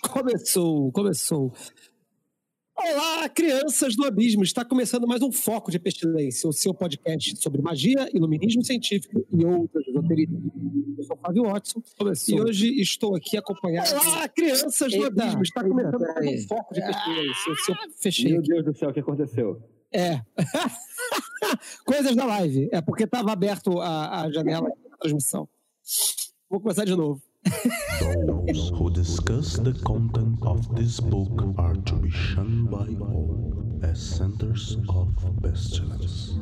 Começou, começou. Olá, crianças do abismo! Está começando mais um Foco de Pestilência, o seu podcast sobre magia, iluminismo científico e outras esoterismo. Eu sou Fábio Watson Começou. e hoje estou aqui acompanhado. Olá, crianças do abismo! Está começando mais um Foco de Pestilência, o seu... Fechei. Meu Deus do céu, o que aconteceu? É. Coisas da live. É porque estava aberto a, a janela da transmissão. Vou começar de novo. Those who discuss the content of this book are to be shunned by all as centers of pestilence.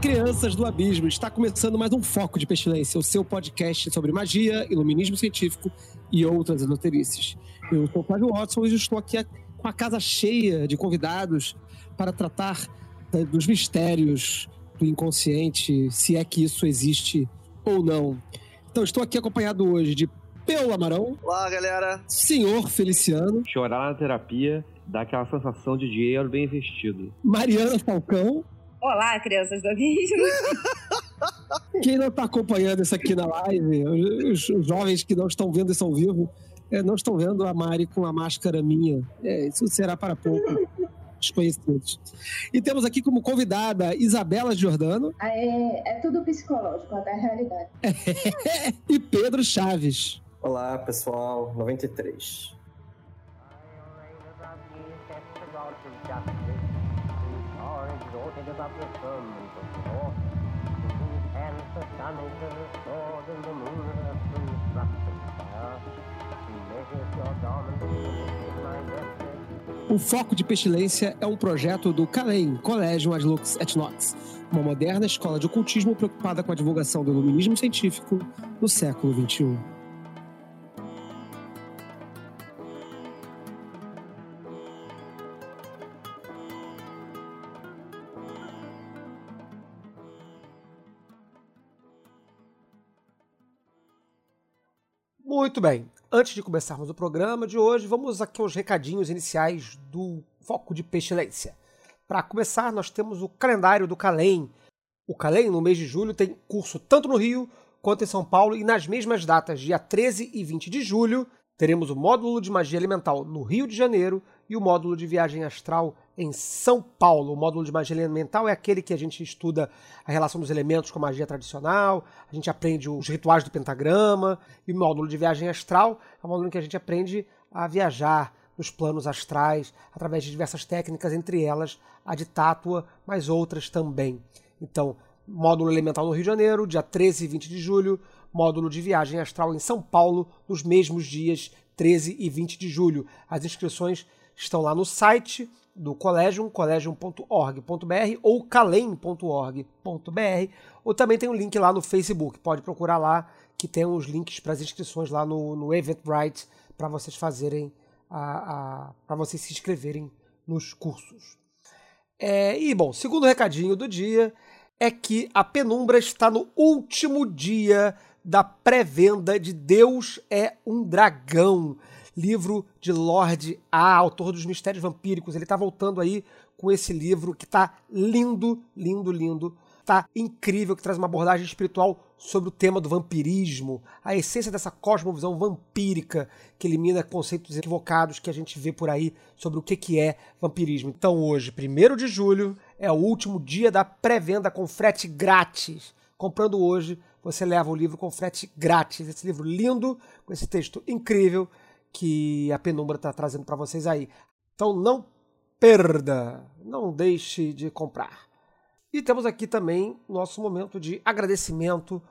Crianças do abismo! Está começando mais um Foco de Pestilência, o seu podcast sobre magia, iluminismo científico e outras esoterices. Eu sou o Flávio Watson e estou aqui com a casa cheia de convidados para tratar dos mistérios do inconsciente, se é que isso existe ou não. Então, estou aqui acompanhado hoje de Peu Amarão. Olá, galera. Senhor Feliciano. Chorar na terapia dá aquela sensação de dinheiro bem investido. Mariana Falcão. Olá, crianças do abismo. Quem não está acompanhando isso aqui na live, os, os, jovens que não estão vendo isso ao vivo, é, não estão vendo a Mari com a máscara minha. É, isso será para pouco desconhecidos. E temos aqui como convidada Isabela Giordano. É, é tudo psicológico, até a realidade. e Pedro Chaves. Olá, pessoal. 93. O Foco de Pestilência é um projeto do CALEM, Collegium ad Lux et Nox, uma moderna escola de ocultismo preocupada com a divulgação do iluminismo científico no século XXI. Muito bem. Antes de começarmos o programa de hoje, vamos aqui aos recadinhos iniciais do Foco de Pestilência. Para começar, nós temos o calendário do Calem. O Calem, no mês de julho, tem curso tanto no Rio quanto em São Paulo, e nas mesmas datas, dia 13 e 20 de julho, teremos o módulo de magia elemental no Rio de Janeiro e o módulo de viagem astral em São Paulo. O módulo de magia elemental é aquele que a gente estuda a relação dos elementos com a magia tradicional, a gente aprende os rituais do pentagrama, e o módulo de viagem astral é o módulo em que a gente aprende a viajar nos planos astrais através de diversas técnicas, entre elas a de tátua, mas outras também. Então, módulo elemental no Rio de Janeiro, dia 13 e 20 de julho, módulo de viagem astral em São Paulo, nos mesmos dias 13 e 20 de julho. As inscrições estão lá no site do Collegium, collegium.org.br ou calem.org.br, ou também tem um link lá no Facebook, pode procurar lá que tem os links para as inscrições lá no, no Eventbrite para vocês fazerem para vocês se inscreverem nos cursos. É, e bom, segundo recadinho do dia é que a Penumbra está no último dia da pré-venda de Deus é um Dragão livro de Lorde A, autor dos Mistérios Vampíricos. Ele está voltando aí com esse livro que está lindo, lindo, lindo. Tá incrível, que traz uma abordagem espiritual sobre o tema do vampirismo, a essência dessa cosmovisão vampírica que elimina conceitos equivocados que a gente vê por aí sobre o que, que é vampirismo. Então hoje, 1 de julho, é o último dia da pré-venda com frete grátis. Comprando hoje, você leva o livro com frete grátis. Esse livro lindo, com esse texto incrível, que a penumbra está trazendo para vocês aí. Então não perda, não deixe de comprar. E temos aqui também nosso momento de agradecimento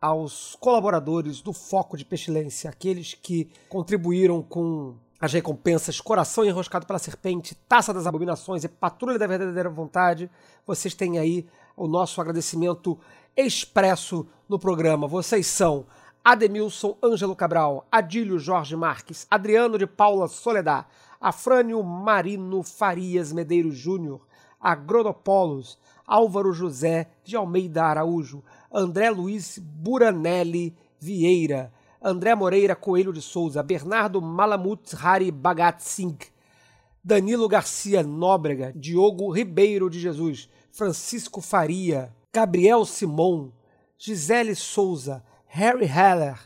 aos colaboradores do Foco de Pestilência, aqueles que contribuíram com as recompensas Coração Enroscado pela Serpente, Taça das Abominações e Patrulha da Verdadeira Vontade. Vocês têm aí o nosso agradecimento expresso no programa. Vocês são Ademilson Ângelo Cabral, Adílio Jorge Marques, Adriano de Paula Soledad, Afrânio Marino Farias Medeiros Júnior, Agronopolos, Álvaro José de Almeida Araújo, André Luiz Buranelli Vieira, André Moreira Coelho de Souza, Bernardo Malamut Hari Bhagat Singh, Danilo Garcia Nóbrega, Diogo Ribeiro de Jesus, Francisco Faria, Gabriel Simon, Gisele Souza, Harry Heller,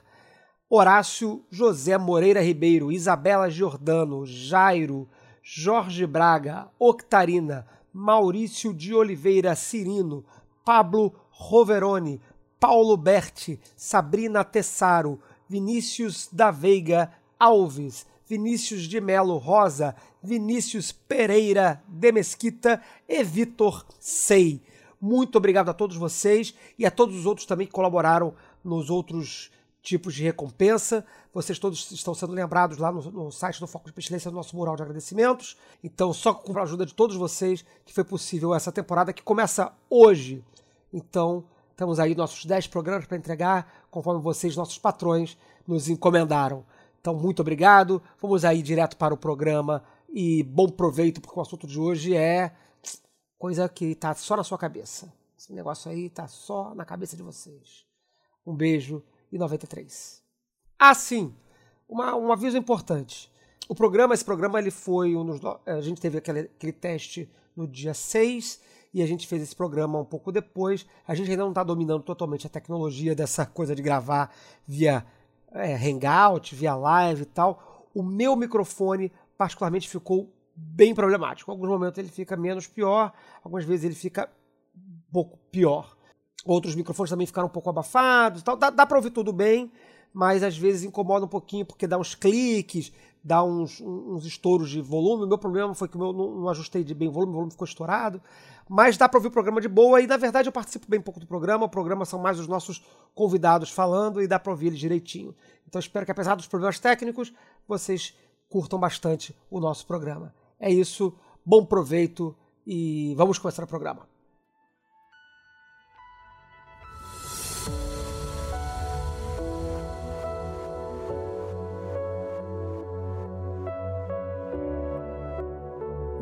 Horácio José Moreira Ribeiro, Isabela Giordano, Jairo, Jorge Braga, Octarina, Maurício de Oliveira Cirino, Pablo Roveroni, Paulo Berti, Sabrina Tessaro, Vinícius da Veiga Alves, Vinícius de Melo Rosa, Vinícius Pereira de Mesquita e Vitor Sei. Muito obrigado a todos vocês e a todos os outros também que colaboraram nos outros tipos de recompensa. Vocês todos estão sendo lembrados lá no, no site do Foco de Pestilência do nosso mural de agradecimentos. Então, só com a ajuda de todos vocês que foi possível essa temporada que começa hoje. Então, temos aí nossos 10 programas para entregar, conforme vocês, nossos patrões, nos encomendaram. Então, muito obrigado. Vamos aí direto para o programa e bom proveito, porque o assunto de hoje é coisa que está só na sua cabeça. Esse negócio aí está só na cabeça de vocês. Um beijo e 93. Ah, sim, uma, um aviso importante. O programa, esse programa, ele foi um dos, a gente teve aquele, aquele teste no dia 6 e a gente fez esse programa um pouco depois. A gente ainda não está dominando totalmente a tecnologia dessa coisa de gravar via é, Hangout, via live e tal. O meu microfone, particularmente, ficou bem problemático. Em alguns momentos ele fica menos pior, algumas vezes ele fica um pouco pior. Outros microfones também ficaram um pouco abafados tal. Dá, dá para ouvir tudo bem, mas às vezes incomoda um pouquinho porque dá uns cliques, dá uns, uns estouros de volume. O meu problema foi que eu não, não ajustei de bem o volume, o volume ficou estourado. Mas dá para ouvir o programa de boa e, na verdade, eu participo bem pouco do programa. O programa são mais os nossos convidados falando e dá para ouvir eles direitinho. Então espero que, apesar dos problemas técnicos, vocês curtam bastante o nosso programa. É isso, bom proveito e vamos começar o programa.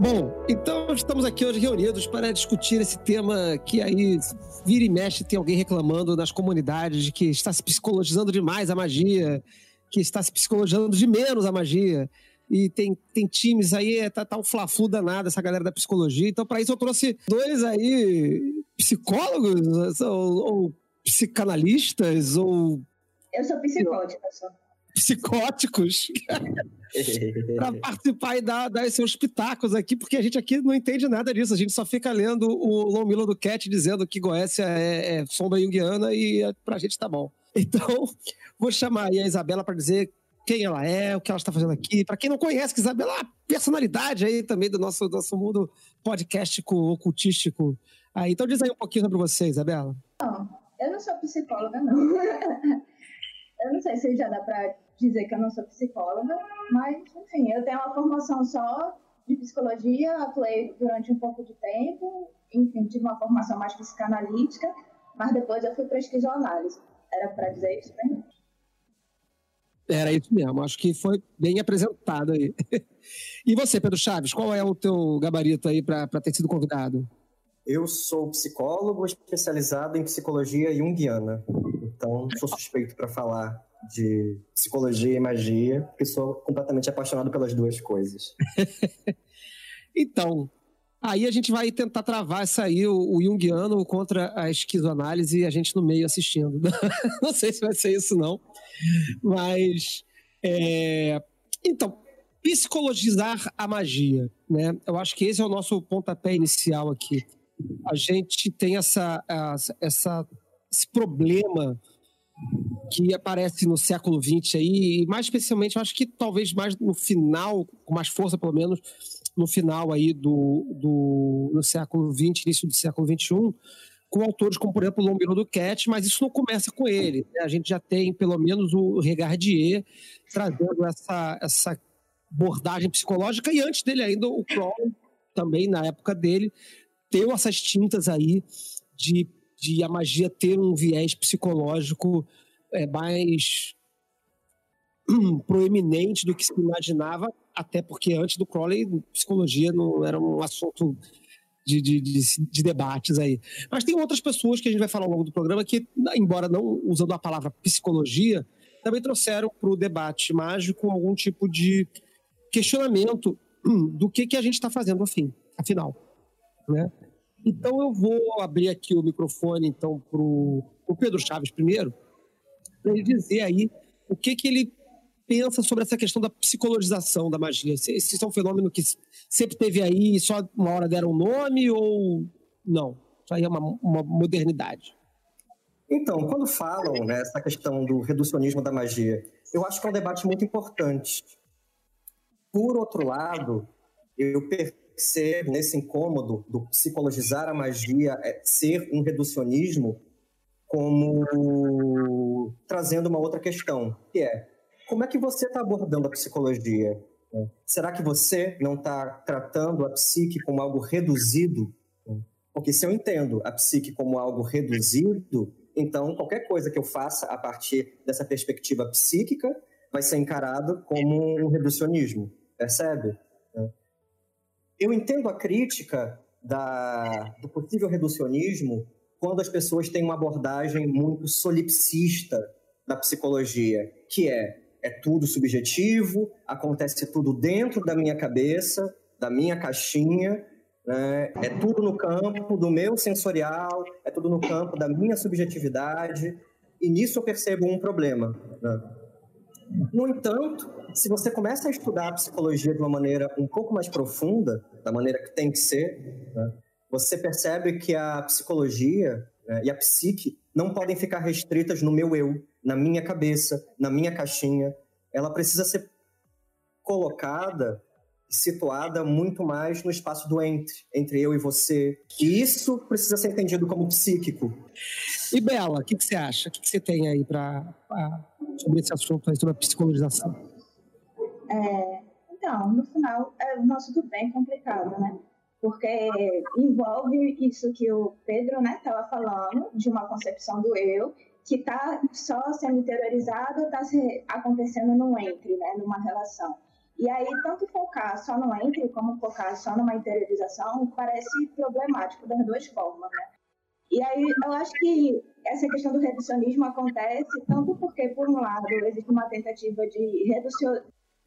Bom, então estamos aqui hoje reunidos para discutir esse tema que aí vira e mexe tem alguém reclamando nas comunidades de que está se psicologizando demais a magia, que está se psicologizando de menos a magia. E tem, tem times aí, é, tá, tá um fla-flu danado essa galera da psicologia. Então, para isso, eu trouxe dois aí psicólogos ou, ou psicanalistas ou. Eu sou psicótica, só psicóticos para participar e dar, dar seus pitacos aqui, porque a gente aqui não entende nada disso. A gente só fica lendo o Long Milo do Cat dizendo que Goécia é, é sombra junguiana e é, pra gente tá bom. Então, vou chamar aí a Isabela para dizer quem ela é, o que ela está fazendo aqui. Para quem não conhece, que Isabela é uma personalidade aí também do nosso, nosso mundo podcastico, ocultístico. Aí, então diz aí um pouquinho sobre você, Isabela. Não, eu não sou psicóloga, não. eu não sei se já dá para dizer que eu não sou psicóloga, mas, enfim, eu tenho uma formação só de psicologia, atuei durante um pouco de tempo, enfim, tive uma formação mais psicanalítica, mas depois eu fui para esquizoanálise. Era para dizer isso mesmo? Era isso mesmo, acho que foi bem apresentado aí. E você, Pedro Chaves, qual é o teu gabarito aí para ter sido convidado? Eu sou psicólogo especializado em psicologia junguiana, então sou suspeito para falar de psicologia e magia, porque sou completamente apaixonado pelas duas coisas. então, aí a gente vai tentar travar essa aí, o, o Jungiano contra a esquizoanálise e a gente no meio assistindo. não sei se vai ser isso, não. Mas. É... Então, psicologizar a magia, né? Eu acho que esse é o nosso pontapé inicial aqui. A gente tem essa, essa, esse problema que aparece no século XX aí, e mais especialmente, eu acho que talvez mais no final, com mais força pelo menos, no final aí do, do, do século XX, início do século XXI, com autores como, por exemplo, o Lombino do Cat, mas isso não começa com ele. Né? A gente já tem, pelo menos, o Regardier trazendo essa, essa abordagem psicológica, e antes dele ainda, o Crowley, também na época dele, deu essas tintas aí de de a magia ter um viés psicológico é, mais proeminente do que se imaginava, até porque antes do Crowley, psicologia não era um assunto de, de, de, de, debates aí. Mas tem outras pessoas que a gente vai falar ao longo do programa que, embora não usando a palavra psicologia, também trouxeram para o debate mágico algum tipo de questionamento do que, que a gente está fazendo afim, afinal. Né? Então eu vou abrir aqui o microfone então para o Pedro Chaves primeiro, para ele dizer aí o que, que ele pensa sobre essa questão da psicologização da magia. Esse, esse é um fenômeno que sempre teve aí e só uma hora deram um nome ou não? Isso aí é uma, uma modernidade. Então, quando falam né, questão do reducionismo da magia, eu acho que é um debate muito importante. Por outro lado, eu percebo nesse incômodo do psicologizar a magia é, ser um reducionismo como trazendo uma outra questão, que é como é que você está abordando a psicologia? Será que você não está tratando a psique como algo reduzido? Porque se eu entendo a psique como algo reduzido, então qualquer coisa que eu faça a partir dessa perspectiva psíquica vai ser encarado como um reducionismo, percebe? Eu entendo a crítica da, do possível reducionismo quando as pessoas têm uma abordagem muito solipsista da psicologia, que é é tudo subjetivo, acontece tudo dentro da minha cabeça, da minha caixinha, né? é tudo no campo do meu sensorial, é tudo no campo da minha subjetividade, e nisso eu percebo um problema. Né? No entanto, se você começa a estudar a psicologia de uma maneira um pouco mais profunda, da maneira que tem que ser, né? você percebe que a psicologia né, e a psique não podem ficar restritas no meu eu, na minha cabeça, na minha caixinha. Ela precisa ser colocada, situada muito mais no espaço do entre, entre eu e você. E isso precisa ser entendido como psíquico. E Bela, o que, que, você acha? O que, que você tem aí para sobre esse assunto, sobre a psicologização? É, então, no final, é um assunto bem complicado, né? porque envolve isso que o Pedro estava né, falando, de uma concepção do eu, que está só sendo interiorizado, está acontecendo no entre, né, numa relação. E aí, tanto focar só no entre, como focar só numa interiorização, parece problemático das duas formas, né? E aí, eu acho que essa questão do reducionismo acontece tanto porque, por um lado, existe uma tentativa de redução,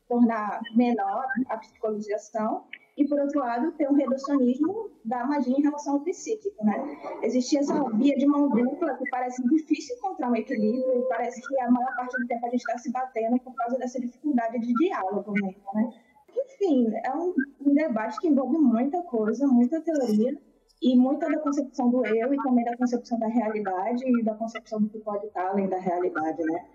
tornar menor a psicologização, e, por outro lado, ter um reducionismo da magia em relação ao psíquico, né? Existe essa via de mão dupla que parece difícil encontrar um equilíbrio e parece que a maior parte do tempo a gente está se batendo por causa dessa dificuldade de diálogo mesmo, né? Enfim, é um, um debate que envolve muita coisa, muita teoria e muita da concepção do eu e também da concepção da realidade e da concepção do que pode estar além da realidade, né?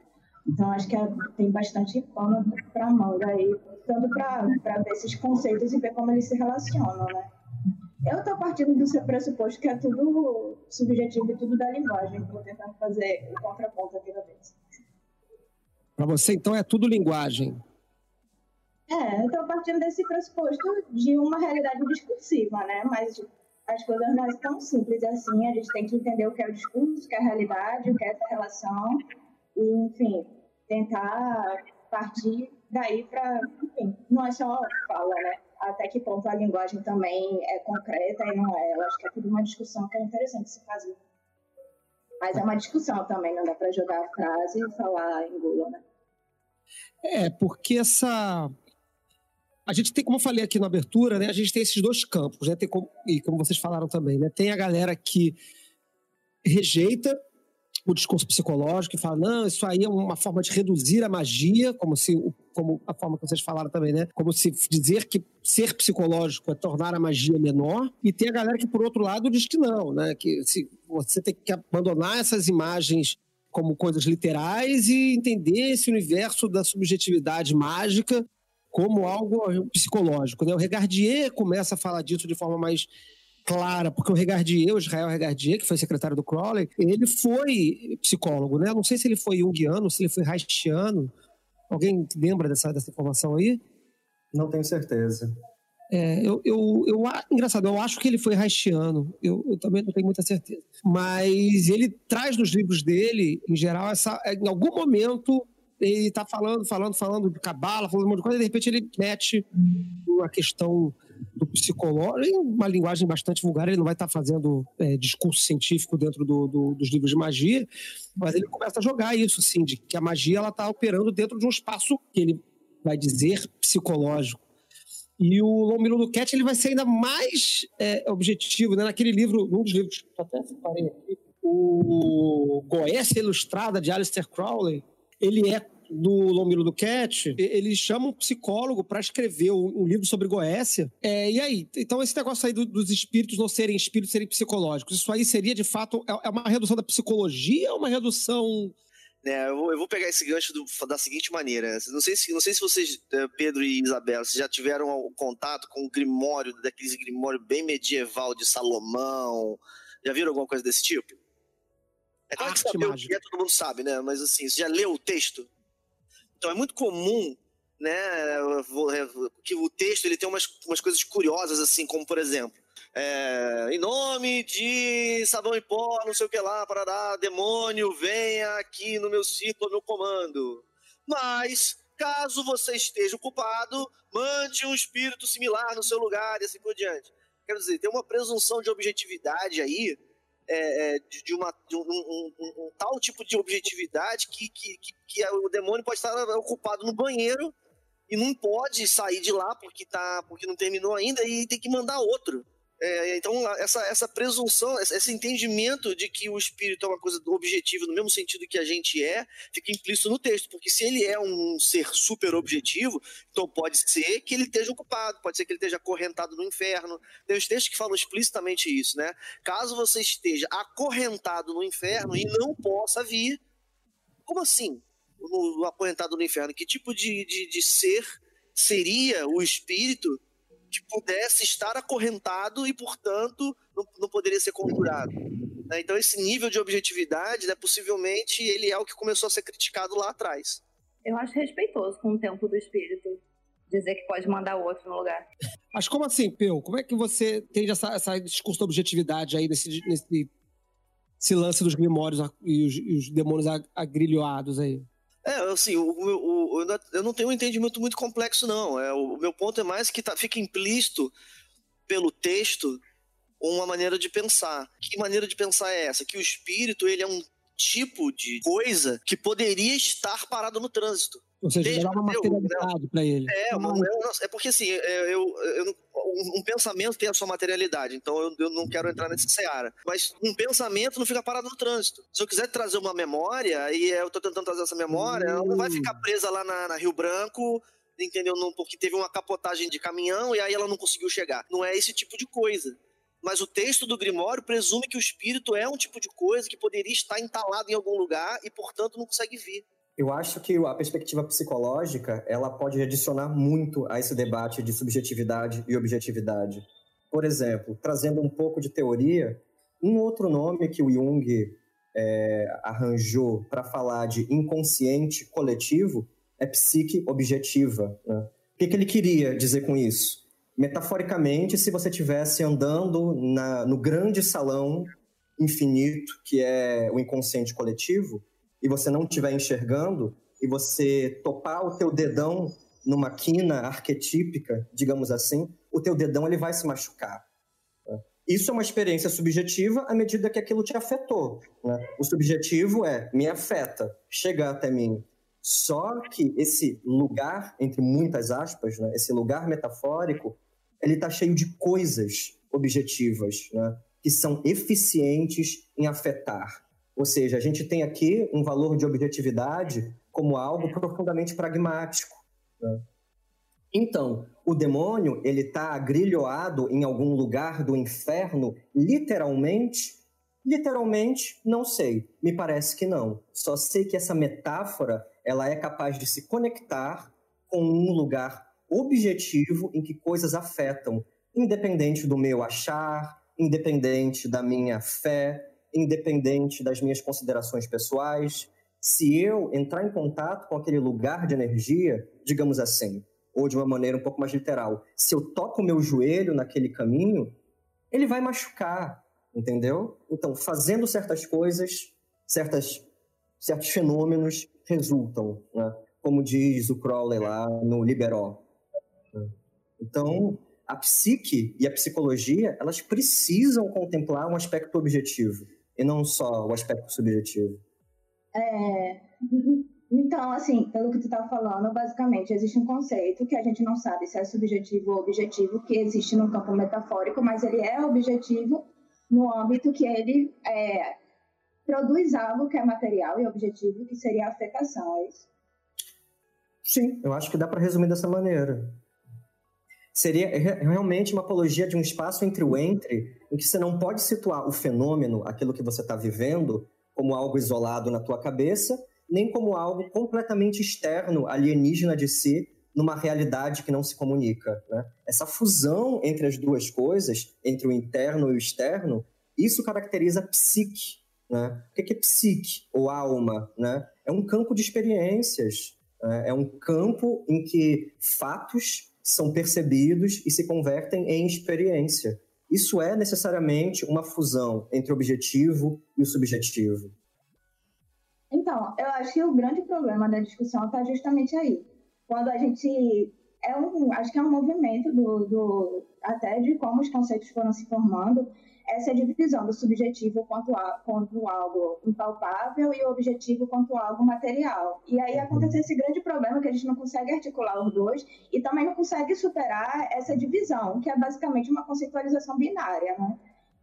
Então, acho que é, tem bastante pano para manga aí, tanto para ver esses conceitos e ver como eles se relacionam, né? Eu estou partindo do pressuposto que é tudo subjetivo e tudo da linguagem. Vou tentar fazer o contraponto aqui da vez. Para você, então, é tudo linguagem? É, eu estou partindo desse pressuposto de uma realidade discursiva, né? Mas as coisas não são tão simples assim. A gente tem que entender o que é o discurso, o que é a realidade, o que é essa relação e, enfim, tentar partir daí para, enfim, não é só fala, né? Até que ponto a linguagem também é concreta e não é. Eu acho que é tudo uma discussão que é interessante se fazer. Mas é uma discussão também, não dá para jogar a frase e falar em Google, né? É, porque essa. A gente tem, como eu falei aqui na abertura, né? A gente tem esses dois campos, né? Tem como, e como vocês falaram também, né? Tem a galera que rejeita o discurso psicológico e fala, não, isso aí é uma forma de reduzir a magia, como se como a forma que vocês falaram também, né? Como se dizer que ser psicológico é tornar a magia menor, e tem a galera que, por outro lado, diz que não, né? Que se você tem que abandonar essas imagens como coisas literais e entender esse universo da subjetividade mágica como algo psicológico. Né? O Regardier começa a falar disso de forma mais clara, porque o Regardier, o Israel Regardier, que foi secretário do Crowley, ele foi psicólogo, né? Não sei se ele foi junguiano, se ele foi reichiano. Alguém lembra dessa, dessa informação aí? Não tenho certeza. É, eu, eu, eu, engraçado, eu acho que ele foi reichiano, eu, eu, também não tenho muita certeza. Mas ele traz nos livros dele, em geral, essa, em algum momento ele está falando, falando, falando de cabala, falando um monte de coisa, e de repente ele mete uma questão do psicólogo, em uma linguagem bastante vulgar, ele não vai estar fazendo é, discurso científico dentro do, do, dos livros de magia, mas ele começa a jogar isso, assim, de que a magia ela está operando dentro de um espaço que ele vai dizer psicológico. E o Lomilo do Cat ele vai ser ainda mais é, objetivo, né? Naquele livro, um dos livros que eu até separei aqui, o Goécia Ilustrada, de Alistair Crowley, ele é do Lomilo do Cat, ele chama um psicólogo para escrever um, livro sobre Goécia. É, e aí? Então, esse negócio aí do, dos espíritos não serem espíritos, serem psicológicos, isso aí seria de fato é, é uma redução da psicologia ou uma redução né, eu, vou, eu vou pegar esse gancho do, da seguinte maneira. Não sei, se, não sei se vocês, eh, Pedro e Isabela, já tiveram contato com o Grimório, daqueles Grimório bem medieval de Salomão. Já viram alguma coisa desse tipo? É claro que saber o que é, todo mundo sabe, né? Mas assim, você já leu o texto? Então é muito comum, né, que o texto ele tem umas, umas coisas curiosas, assim, como por exemplo, é, em nome de sabão em pó, não sei o que lá, parará, demônio, venha aqui no meu círculo, meu comando. Mas, caso você esteja ocupado, mande um espírito similar no seu lugar e assim por diante. Quer dizer, tem uma presunção de objetividade aí, é, é de, de, uma, de um, um, um, um, tal tipo de objetividade que, que, que, que, o demônio pode estar ocupado no banheiro e não pode sair de lá porque, tá, porque não terminou ainda e tem que mandar outro. É, então, essa, essa presunção, esse entendimento de que o espírito é uma coisa objetiva, no mesmo sentido que a gente é, fica implícito no texto, porque se ele é um ser super objetivo, então pode ser que ele esteja ocupado, pode ser que ele esteja acorrentado no inferno. Tem os textos que falam explicitamente isso, né? Caso você esteja acorrentado no inferno e não possa vir, como assim? No, acorrentado no inferno? Que tipo de, de, de ser seria o espírito que pudesse estar acorrentado e, portanto, não, não poderia ser conjurado. Né? Então, esse nível de objetividade, né, possivelmente, ele é o que começou a ser criticado lá atrás. Eu acho respeitoso com o tempo do espírito dizer que pode mandar outro no lugar. Mas como assim, Peu? Como é que você tem essa, essa discurso de objetividade aí nesse, nesse esse lance dos grimórios e os, e os demônios agrilhoados aí? É, assim, o, o, o, eu não tenho um entendimento muito complexo, não. É, o, meu ponto é mais que tá, fica implícito pelo texto uma maneira de pensar. Que maneira de pensar é essa? Que o espírito ele é um tipo de coisa que poderia estar parado no trânsito. Ou seja, Desde uma materialidade para ele. É, uma, é, é, porque assim, é, eu, eu, um pensamento tem a sua materialidade, então eu, eu não quero entrar nessa seara. Mas um pensamento não fica parado no trânsito. Se eu quiser trazer uma memória, e eu estou tentando trazer essa memória, ela não vai hum. ficar presa lá na, na Rio Branco entendeu? Não, porque teve uma capotagem de caminhão e aí ela não conseguiu chegar. Não é esse tipo de coisa. Mas o texto do Grimório presume que o espírito é um tipo de coisa que poderia estar entalado em algum lugar e, portanto, não consegue vir. Eu acho que a perspectiva psicológica ela pode adicionar muito a esse debate de subjetividade e objetividade. Por exemplo, trazendo um pouco de teoria, um outro nome que o Jung é, arranjou para falar de inconsciente coletivo é psique objetiva. Né? O que, que, ele queria dizer com isso? Metaforicamente, se você estivesse andando na, no grande salão infinito que é o inconsciente coletivo, e você não estiver enxergando, e você topar o teu dedão numa quina arquetípica, digamos assim, o teu dedão ele vai se machucar. Né? Isso é uma experiência subjetiva à medida que aquilo te afetou. Né? O subjetivo é me afeta, chega até mim. Só que esse lugar, entre muitas aspas, né? esse lugar metafórico, ele está cheio de coisas objetivas, né? que são eficientes em afetar. Ou seja, a gente tem aqui um valor de objetividade como algo profundamente pragmático. Né? Então, o demônio ele está agrilhoado em algum lugar do inferno, literalmente? Literalmente, não sei. Me parece que não. Só sei que essa metáfora ela é capaz de se conectar com um lugar objetivo em que coisas afetam, independente do meu achar, independente da minha fé, independente das minhas considerações pessoais, se eu entrar em contato com aquele lugar de energia, digamos assim, ou de uma maneira um pouco mais literal, se eu toco o meu joelho naquele caminho, ele vai machucar, entendeu? Então, fazendo certas coisas, certas, certos fenômenos resultam, né? como diz o Crowley lá no Liberó. Então, a psique e a psicologia, elas precisam contemplar um aspecto objetivo e não só o aspecto subjetivo. É, Então, assim, pelo que tu tá falando, basicamente existe um conceito que a gente não sabe se é subjetivo ou objetivo, que existe no campo metafórico, mas ele é objetivo no âmbito que ele é, produz algo que é material e objetivo, que seria a afetação, é isso? Sim, eu acho que dá para resumir dessa maneira. Seria realmente uma apologia de um espaço entre o entre, em que você não pode situar o fenômeno, aquilo que você está vivendo, como algo isolado na tua cabeça, nem como algo completamente externo, alienígena de si, numa realidade que não se comunica. Né? Essa fusão entre as duas coisas, entre o interno e o externo, isso caracteriza a psique. Né? O que é psique ou alma? Né? É um campo de experiências, né? é um campo em que fatos são percebidos e se convertem em experiência. Isso é necessariamente uma fusão entre o objetivo e o subjetivo. Então, eu acho que o grande problema da discussão está justamente aí quando a gente é um, acho que é um movimento do, do até de como os conceitos foram se formando, essa divisão do subjetivo quanto, a, quanto algo impalpável e o objetivo quanto algo material. E aí acontece esse grande problema que a gente não consegue articular os dois e também não consegue superar essa divisão, que é basicamente uma conceitualização binária, né?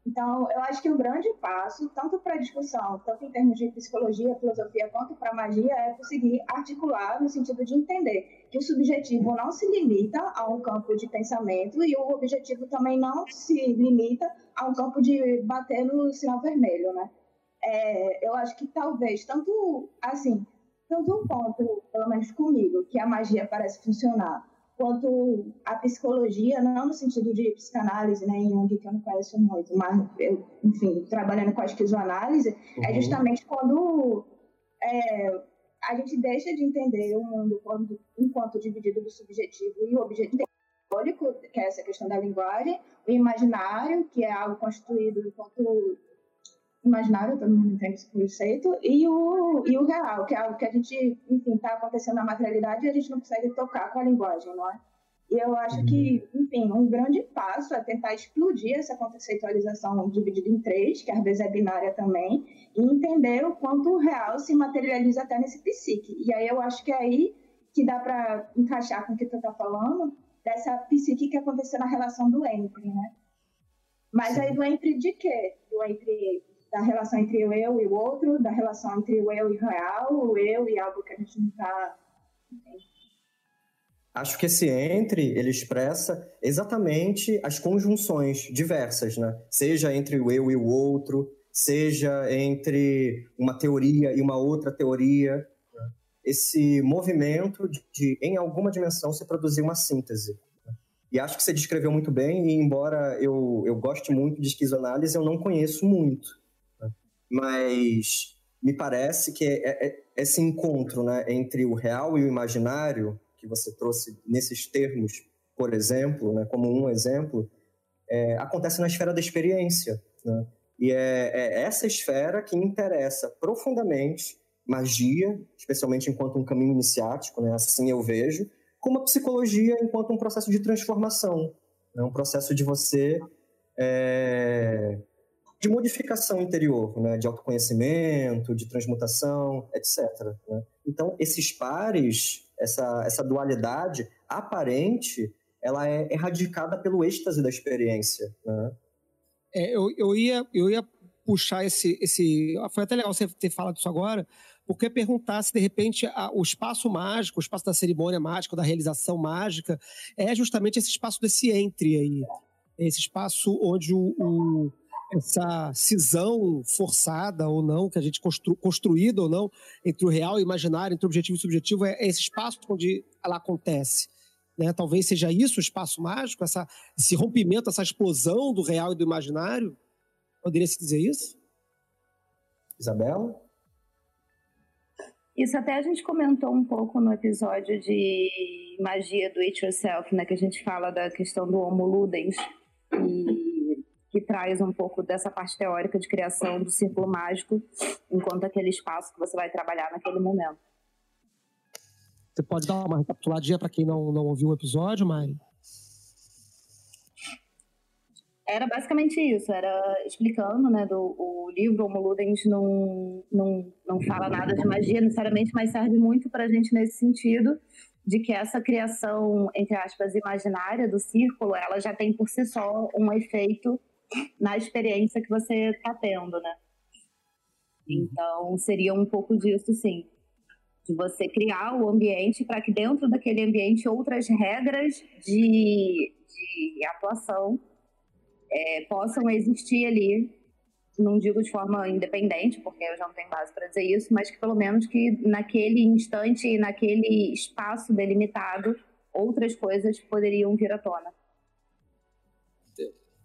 Então, eu acho que o grande passo, tanto para a discussão, tanto em termos de psicologia, filosofia, quanto para magia, é conseguir articular no sentido de entender que o subjetivo não se limita a um campo de pensamento e o objetivo também não se limita a um campo de bater no sinal vermelho, né? É, eu acho que talvez, tanto assim, tanto um ponto, pelo menos comigo, que a magia parece funcionar, quanto a psicologia, não no sentido de psicanálise, né, em Jung, que eu não conheço muito, mas, eu, enfim, trabalhando com a esquizoanálise, é uhum. é justamente quando é, a gente deixa de entender o mundo quando, enquanto dividido do subjetivo e o objetivo simbólico, que é essa questão da linguagem, o imaginário, que é algo constituído enquanto imaginário, todo mundo entende esse conceito, e o, e o real, que é algo que a gente, enfim, está acontecendo na materialidade e a gente não consegue tocar com a linguagem, não é? E eu acho que, uhum. enfim, um grande passo é tentar explodir essa conceitualização dividida em três, que às vezes é binária também, e entender o quanto o real se materializa até nesse psique. E aí eu acho que é aí que dá para encaixar com o que tu está falando, dessa psique que aconteceu na relação do entre, né? Mas aí do entre de quê? Do entre da relação entre o eu e o outro, da relação entre o eu e o real, o eu e algo que a gente não está. Acho que esse entre, ele expressa exatamente as conjunções diversas, né? Seja entre o eu e o outro, seja entre uma teoria e uma outra teoria. Esse movimento de, de, em alguma dimensão, se produzir uma síntese. E acho que você descreveu muito bem, e embora eu, eu goste muito de esquizoanálise, eu não conheço muito mas me parece que é, é, é, esse encontro né, entre o real e o imaginário, que você trouxe nesses termos, por exemplo, né, como um exemplo, é, acontece na esfera da experiência. Né? E é, é, essa esfera que interessa profundamente magia, especialmente enquanto um caminho iniciático, né? assim eu vejo, como a psicologia enquanto um processo de transformação, né? um processo de você é, de modificação interior, né, de autoconhecimento, de transmutação, etc. Né? Então, esses pares, essa, essa dualidade aparente, ela é erradicada pelo êxtase da experiência. Né? É, eu, eu, ia, eu ia puxar esse, esse. Foi até legal você ter falado isso agora, porque perguntar se de repente a, o espaço mágico, o espaço da cerimônia mágica, da realização mágica, é justamente esse espaço desse entre aí. Esse espaço onde o, o essa cisão forçada ou não, que a gente constru, construída ou não, entre o real e o imaginário, entre o objetivo e o subjetivo, é esse espaço onde ela acontece. Né? Talvez seja isso o espaço mágico, essa, esse rompimento, essa explosão do real e do imaginário? Poderia se dizer isso? Isabela? Isso até a gente comentou um pouco no episódio de magia do It Yourself, né? Que a gente fala da questão do Homo Ludens. E que traz um pouco dessa parte teórica de criação do círculo mágico, enquanto aquele espaço que você vai trabalhar naquele momento. Você pode dar uma recapituladinha para quem não, não ouviu o episódio, Mari? Era basicamente isso, era explicando, né, do o livro Homo Ludens não, não, não fala nada de magia necessariamente, mas serve muito para a gente nesse sentido de que essa criação, entre aspas, imaginária do círculo, ela já tem por si só um efeito na experiência que você está tendo, né? Uhum. Então, seria um pouco disso, sim. De você criar o ambiente para que dentro daquele ambiente outras regras de, de atuação é, possam existir ali. Não digo de forma independente, porque eu já não tenho base para dizer isso, mas que pelo menos que naquele instante, naquele espaço delimitado, outras coisas poderiam vir à tona.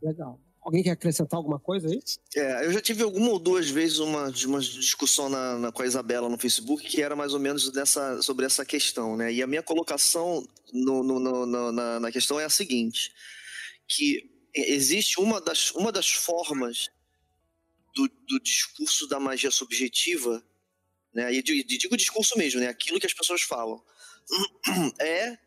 Legal. Alguém quer acrescentar alguma coisa aí? É, eu já tive alguma ou duas vezes uma, uma discussão na, na, com a Isabela no Facebook que era mais ou menos dessa, sobre essa questão, né? E a minha colocação no, no, no, na, na questão é a seguinte, que existe uma das, uma das formas do, do discurso da magia subjetiva, né? E digo discurso mesmo, né? Aquilo que as pessoas falam, é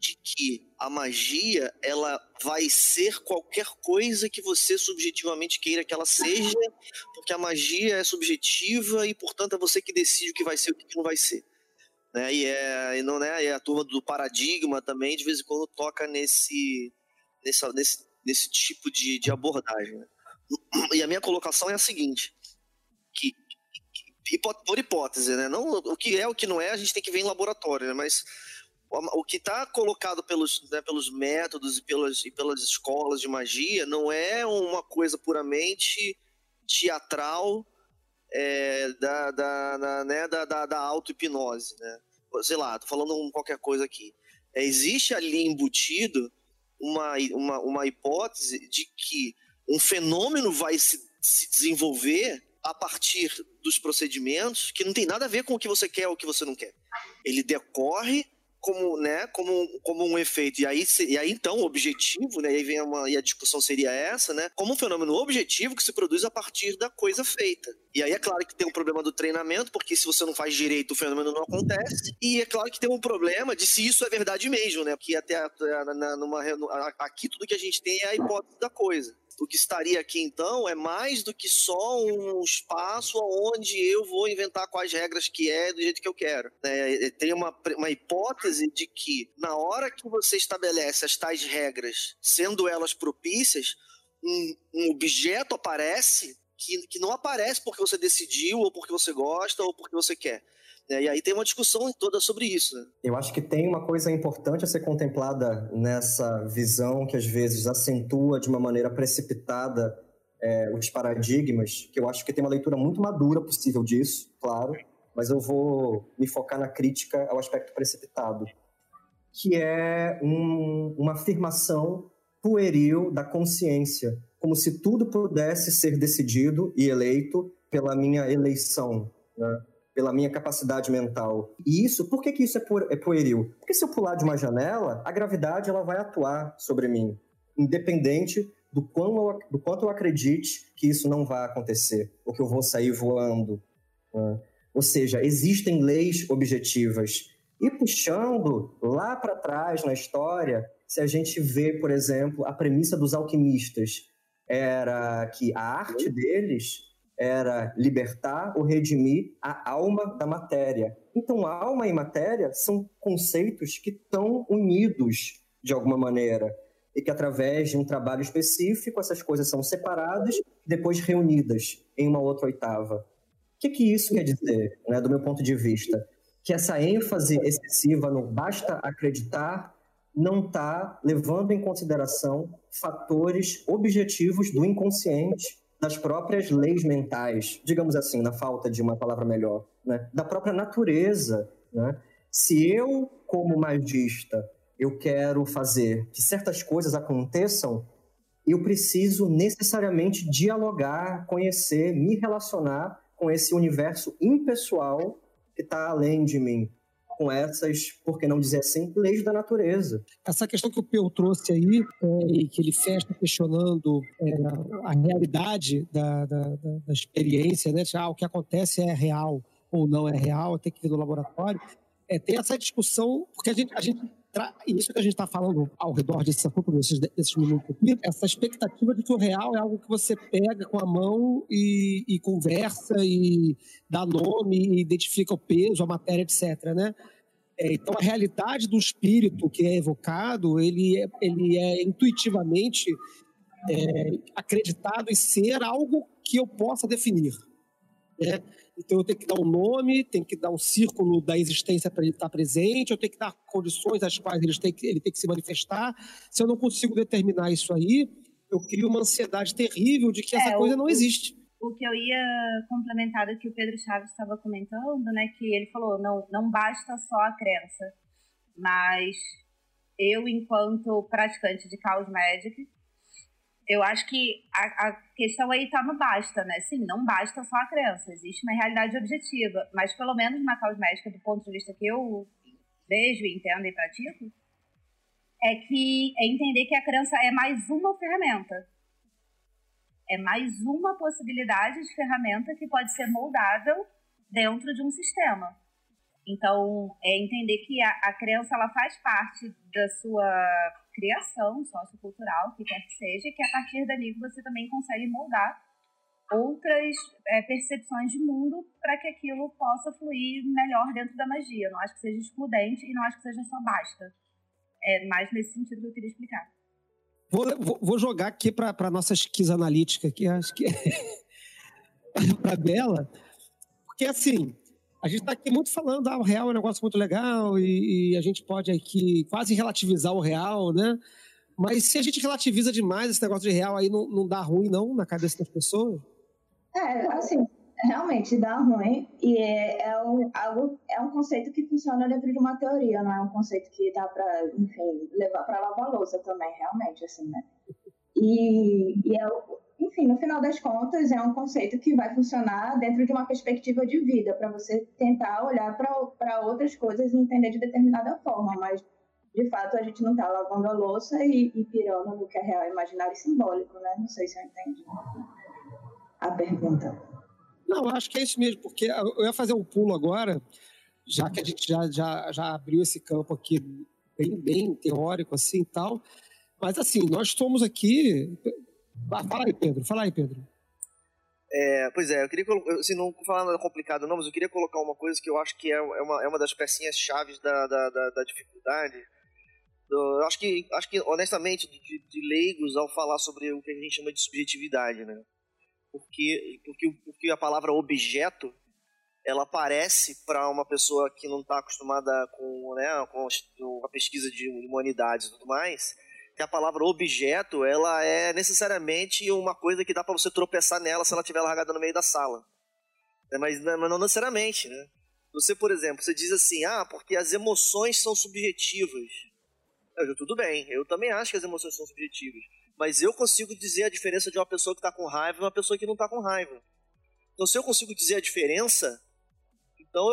de que a magia ela vai ser qualquer coisa que você subjetivamente queira que ela seja, porque a magia é subjetiva e portanto é você que decide o que vai ser e o que não vai ser. Né? E, é, e não é, é a turma do paradigma também de vez em quando toca nesse nesse, nesse, nesse tipo de, de abordagem. Né? E a minha colocação é a seguinte, que por hipótese, né? Não o que é o que não é a gente tem que ver em laboratório, né? Mas o que está colocado pelos, né, pelos métodos e pelas, e pelas escolas de magia não é uma coisa puramente teatral é, da, da, da, né, da, da, da auto-hipnose, né? Sei lá, tô falando qualquer coisa aqui. É, existe ali embutido uma, uma, uma hipótese de que um fenômeno vai se, se desenvolver a partir dos procedimentos que não tem nada a ver com o que você quer ou o que você não quer. Ele decorre como, né, como, como um efeito. E aí, e aí então, o objetivo, né, e aí vem uma, e a discussão seria essa, né, como um fenômeno objetivo que se produz a partir da coisa feita. E aí é claro que tem um problema do treinamento, porque se você não faz direito, o fenômeno não acontece. E é claro que tem um problema de se isso é verdade mesmo, né, porque até numa, aqui tudo que a gente tem é a hipótese da coisa. O que estaria aqui então é mais do que só um espaço onde eu vou inventar quais regras que é do jeito que eu quero. É, tem uma, uma hipótese de que na hora que você estabelece as tais regras, sendo elas propícias, um, um objeto aparece que, que não aparece porque você decidiu, ou porque você gosta, ou porque você quer. É, e aí tem uma discussão toda sobre isso. Né? Eu acho que tem uma coisa importante a ser contemplada nessa visão que às vezes acentua de uma maneira precipitada é, os paradigmas, que eu acho que tem uma leitura muito madura possível disso, claro, mas eu vou me focar na crítica ao aspecto precipitado, que é um, uma afirmação pueril da consciência, como se tudo pudesse ser decidido e eleito pela minha eleição. Né? Pela minha capacidade mental. E isso, por que, que isso é, pu é pueril? Porque se eu pular de uma janela, a gravidade ela vai atuar sobre mim, independente do, quão eu, do quanto eu acredite que isso não vai acontecer, ou que eu vou sair voando. Né? Ou seja, existem leis objetivas. E puxando lá para trás na história, se a gente vê, por exemplo, a premissa dos alquimistas era que a arte deles era libertar ou redimir a alma da matéria. Então, alma e matéria são conceitos que estão unidos de alguma maneira e que através de um trabalho específico essas coisas são separadas e depois reunidas em uma outra oitava. O que, que isso quer dizer, né, do meu ponto de vista? Que essa ênfase excessiva no basta acreditar não está levando em consideração fatores objetivos do inconsciente das próprias leis mentais, digamos assim, na falta de uma palavra melhor, né? da própria natureza. Né? Se eu, como magista, eu quero fazer que certas coisas aconteçam, eu preciso necessariamente dialogar, conhecer, me relacionar com esse universo impessoal que está além de mim com essas, por que não dizer assim, leis da natureza. Essa questão que o Peu trouxe aí, é, e que ele fecha questionando é, a realidade da, da, da, experiência, né? Ah, o que acontece é real ou não é real, tem que vir no laboratório. É, tem essa discussão, porque a gente, a gente isso que a gente está falando ao redor desse assunto, desses, desses minutos aqui, essa expectativa de que o real é algo que você pega com a mão e, e conversa e dá nome, e identifica o peso, a matéria, etc. Né? É, então, a realidade do espírito que é evocado, ele é, ele é intuitivamente é, acreditado em ser algo que eu possa definir. Né? Então eu tenho que dar um nome, tenho que dar um círculo da existência para ele estar presente, eu tenho que dar condições às quais ele tem, que, ele tem que se manifestar. Se eu não consigo determinar isso aí, eu crio uma ansiedade terrível de que é, essa coisa não existe. O que eu ia complementar do que o Pedro Chaves estava comentando, né, que ele falou, não, não basta só a crença, mas eu, enquanto praticante de Chaos Magic, eu acho que a, a questão aí está no basta, né? Sim, não basta só a crença, existe uma realidade objetiva, mas pelo menos na cosmética, do ponto de vista que eu vejo, entendo e pratico, é que é entender que a crença é mais uma ferramenta. É mais uma possibilidade de ferramenta que pode ser moldável dentro de um sistema. Então, é entender que a, a crença ela faz parte da sua criação sociocultural, que quer que seja, que a partir dali você também consegue moldar outras é, percepções de mundo para que aquilo possa fluir melhor dentro da magia. Não acho que seja excludente e não acho que seja só basta. É mais nesse sentido que eu queria explicar. Vou, vou jogar aqui para a nossa esquiza analítica, que acho que para Bela, porque assim, a gente está aqui muito falando, ah, o real é um negócio muito legal e, e, a gente pode aqui quase relativizar o real, né? Mas se a gente relativiza demais esse negócio de real aí, não, não dá ruim, não, na cabeça das pessoas? É, assim, realmente dá ruim e é, é, um, algo, é um conceito que funciona dentro de uma teoria, não é um conceito que dá para, enfim, levar para lavar louça também, realmente, assim, né? E, e é, enfim, no final das contas, é um conceito que vai funcionar dentro de uma perspectiva de vida, para você tentar olhar para outras coisas e entender de determinada forma, mas de fato a gente não está lavando a louça e, e pirando no que é real, imaginário e simbólico, né? Não sei se eu entendi a pergunta. Não, acho que é isso mesmo, porque eu ia fazer um pulo agora, já que a gente já, já, já abriu esse campo aqui bem, bem teórico assim e tal, mas assim, nós estamos aqui Fala aí, Pedro. Fala aí, Pedro. É, pois é, eu queria assim, não falar nada complicado não, mas eu queria colocar uma coisa que eu acho que é, é uma, é uma das pecinhas chaves da, da, da, da dificuldade. Eu acho que, acho que honestamente, de, de, leigos ao falar sobre o que a gente chama de subjetividade, né? Porque, porque, porque a palavra objeto ela aparece para uma pessoa que não está acostumada com, né, com a pesquisa de humanidades e tudo mais, que a palavra objeto, ela é necessariamente uma coisa que dá para você tropeçar nela se ela estiver largada no meio da sala. É, mas, mas não necessariamente, né? Você, por exemplo, você diz assim, ah, porque as emoções são subjetivas. Eu, tudo bem, eu também acho que as emoções são subjetivas. Mas eu consigo dizer a diferença de uma pessoa que está com raiva e uma pessoa que não está com raiva. Então, se eu consigo dizer a diferença, então,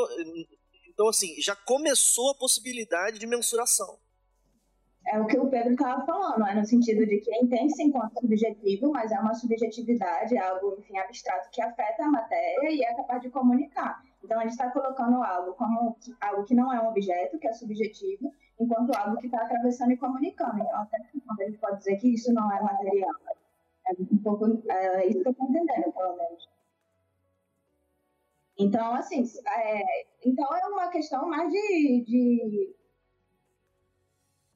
então assim, já começou a possibilidade de mensuração é o que o Pedro estava falando, é no sentido de que entende-se enquanto subjetivo, mas é uma subjetividade, algo, enfim, abstrato que afeta a matéria e é capaz de comunicar. Então, a gente está colocando algo como algo que não é um objeto, que é subjetivo, enquanto algo que está atravessando e comunicando. Então, até a gente pode dizer que isso não é material. É um pouco é, isso que eu estou entendendo, pelo menos. Então, assim, é, então é uma questão mais de, de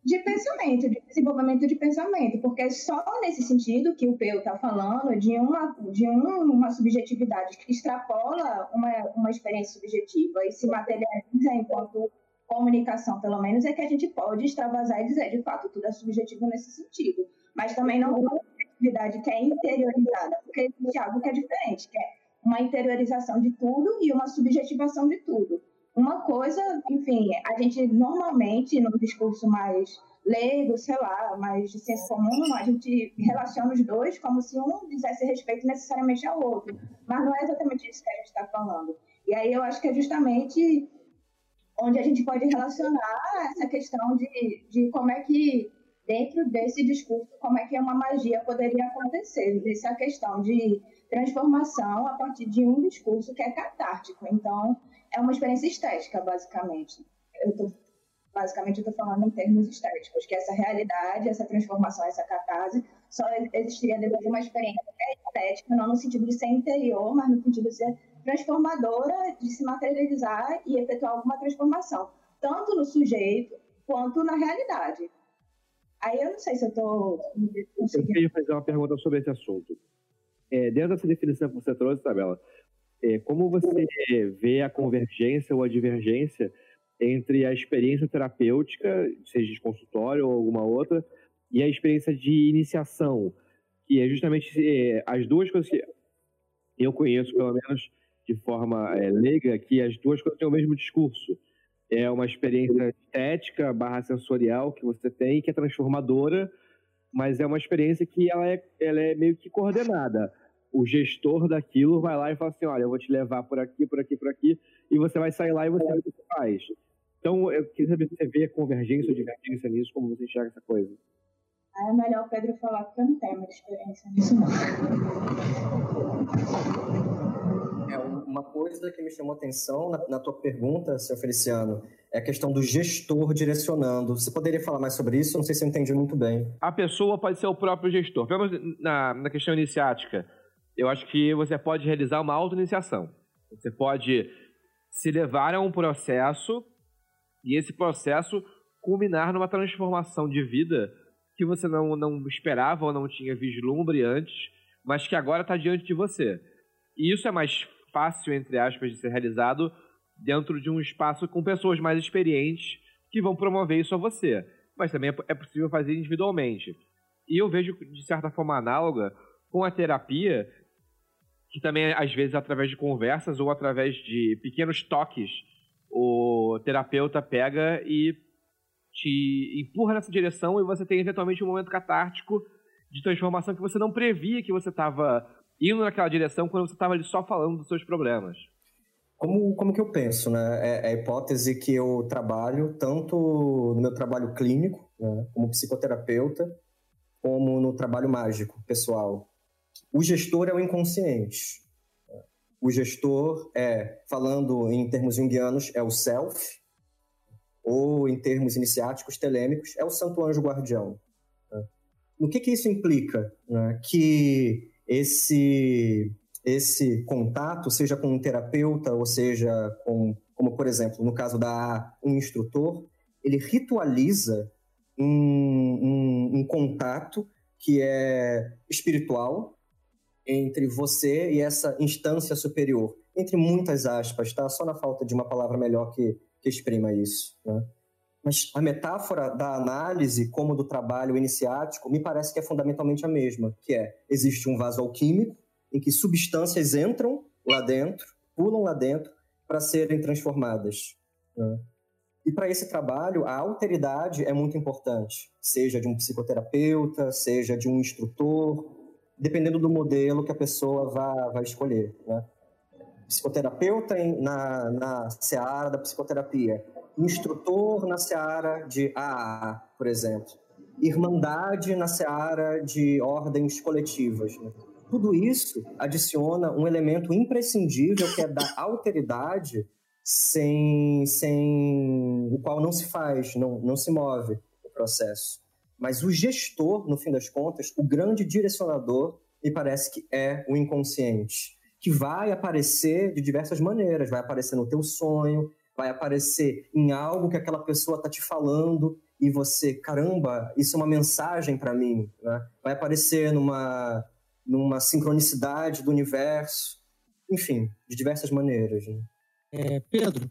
de pensamento, de desenvolvimento de pensamento, porque é só nesse sentido que o Peu está falando de uma, de uma subjetividade que extrapola uma, uma experiência subjetiva e se materializa enquanto comunicação, pelo menos, é que a gente pode extravasar e dizer, de fato, tudo é subjetivo nesse sentido. Mas também não uma subjetividade que é interiorizada, porque existe algo que é diferente, que é uma interiorização de tudo e uma subjetivação de tudo. Uma coisa, enfim, a gente normalmente, no discurso mais leigo, sei lá, mais de senso comum, a gente relaciona os dois como se um dissesse respeito necessariamente ao outro. Mas não é exatamente isso que a gente está falando. E aí eu acho que é justamente onde a gente pode relacionar essa questão de, de como é que, dentro desse discurso, como é que uma magia poderia acontecer. Essa questão de transformação a partir de um discurso que é catártico. Então, é uma experiência estética, basicamente. Eu estou Basicamente, eu estou falando em termos estéticos, que essa realidade, essa transformação, essa catarse, só existiria depois de uma experiência estética, não no sentido de ser interior, mas no sentido de ser transformadora, de se materializar e efetuar alguma transformação, tanto no sujeito quanto na realidade. Aí eu não sei se eu estou. Eu queria fazer uma pergunta sobre esse assunto. É, dentro dessa definição que você trouxe, Isabela, como você vê a convergência ou a divergência entre a experiência terapêutica, seja de consultório ou alguma outra, e a experiência de iniciação, que é justamente é, as duas coisas que eu conheço, pelo menos de forma é, leiga, que as duas coisas têm o mesmo discurso é uma experiência estética barra sensorial que você tem, que é transformadora, mas é uma experiência que ela é, ela é meio que coordenada. O gestor daquilo vai lá e fala assim, olha, eu vou te levar por aqui, por aqui, por aqui, e você vai sair lá e você, você faz. Então, eu queria saber se você vê a convergência ou divergência nisso, como você enxerga essa coisa. Aí é melhor o Pedro falar, porque eu não tenho muita experiência nisso, não. É, uma coisa que me chamou atenção na, na tua pergunta, seu Feliciano, é a questão do gestor direcionando. Você poderia falar mais sobre isso? Não sei se eu entendi muito bem. A pessoa pode ser o próprio gestor. Pelo menos na, na questão iniciática, eu acho que você pode realizar uma auto-iniciação. Você pode se levar a um processo e esse processo culminar numa transformação de vida que você não, não esperava ou não tinha vislumbre antes, mas que agora está diante de você. E isso é mais fácil, entre aspas, de ser realizado dentro de um espaço com pessoas mais experientes que vão promover isso a você. Mas também é, é possível fazer individualmente. E eu vejo, de certa forma, análoga com a terapia, que também, às vezes, através de conversas ou através de pequenos toques, o terapeuta pega e te empurra nessa direção e você tem, eventualmente, um momento catártico de transformação que você não previa que você estava indo naquela direção quando você estava ali só falando dos seus problemas. Como, como que eu penso, né? É, é a hipótese que eu trabalho tanto no meu trabalho clínico, né, como psicoterapeuta, como no trabalho mágico, pessoal. O gestor é o inconsciente. O gestor é, falando em termos junguianos, é o self, ou em termos iniciáticos, telêmicos, é o santo anjo guardião. Né? O que, que isso implica? Que esse, esse contato, seja com um terapeuta, ou seja, com, como por exemplo, no caso da um instrutor, ele ritualiza um, um, um contato que é espiritual entre você e essa instância superior. Entre muitas aspas, tá? Só na falta de uma palavra melhor que, que exprima isso. Né? Mas a metáfora da análise, como do trabalho iniciático, me parece que é fundamentalmente a mesma, que é, existe um vaso alquímico em que substâncias entram lá dentro, pulam lá dentro, para serem transformadas. Né? E para esse trabalho, a alteridade é muito importante, seja de um psicoterapeuta, seja de um instrutor, dependendo do modelo que a pessoa vai, escolher. Né? Psicoterapeuta na, na seara da psicoterapia, instrutor na seara de AA, por exemplo, irmandade na seara de ordens coletivas. Né? Tudo isso adiciona um elemento imprescindível que é da alteridade sem, sem o qual não se faz, não, não se move o processo. Mas o gestor, no fim das contas, o grande direcionador, me parece que é o inconsciente, que vai aparecer de diversas maneiras, vai aparecer no teu sonho, vai aparecer em algo que aquela pessoa está te falando e você, caramba, isso é uma mensagem para mim. Né? Vai aparecer numa, numa sincronicidade do universo, enfim, de diversas maneiras. Né? É, Pedro,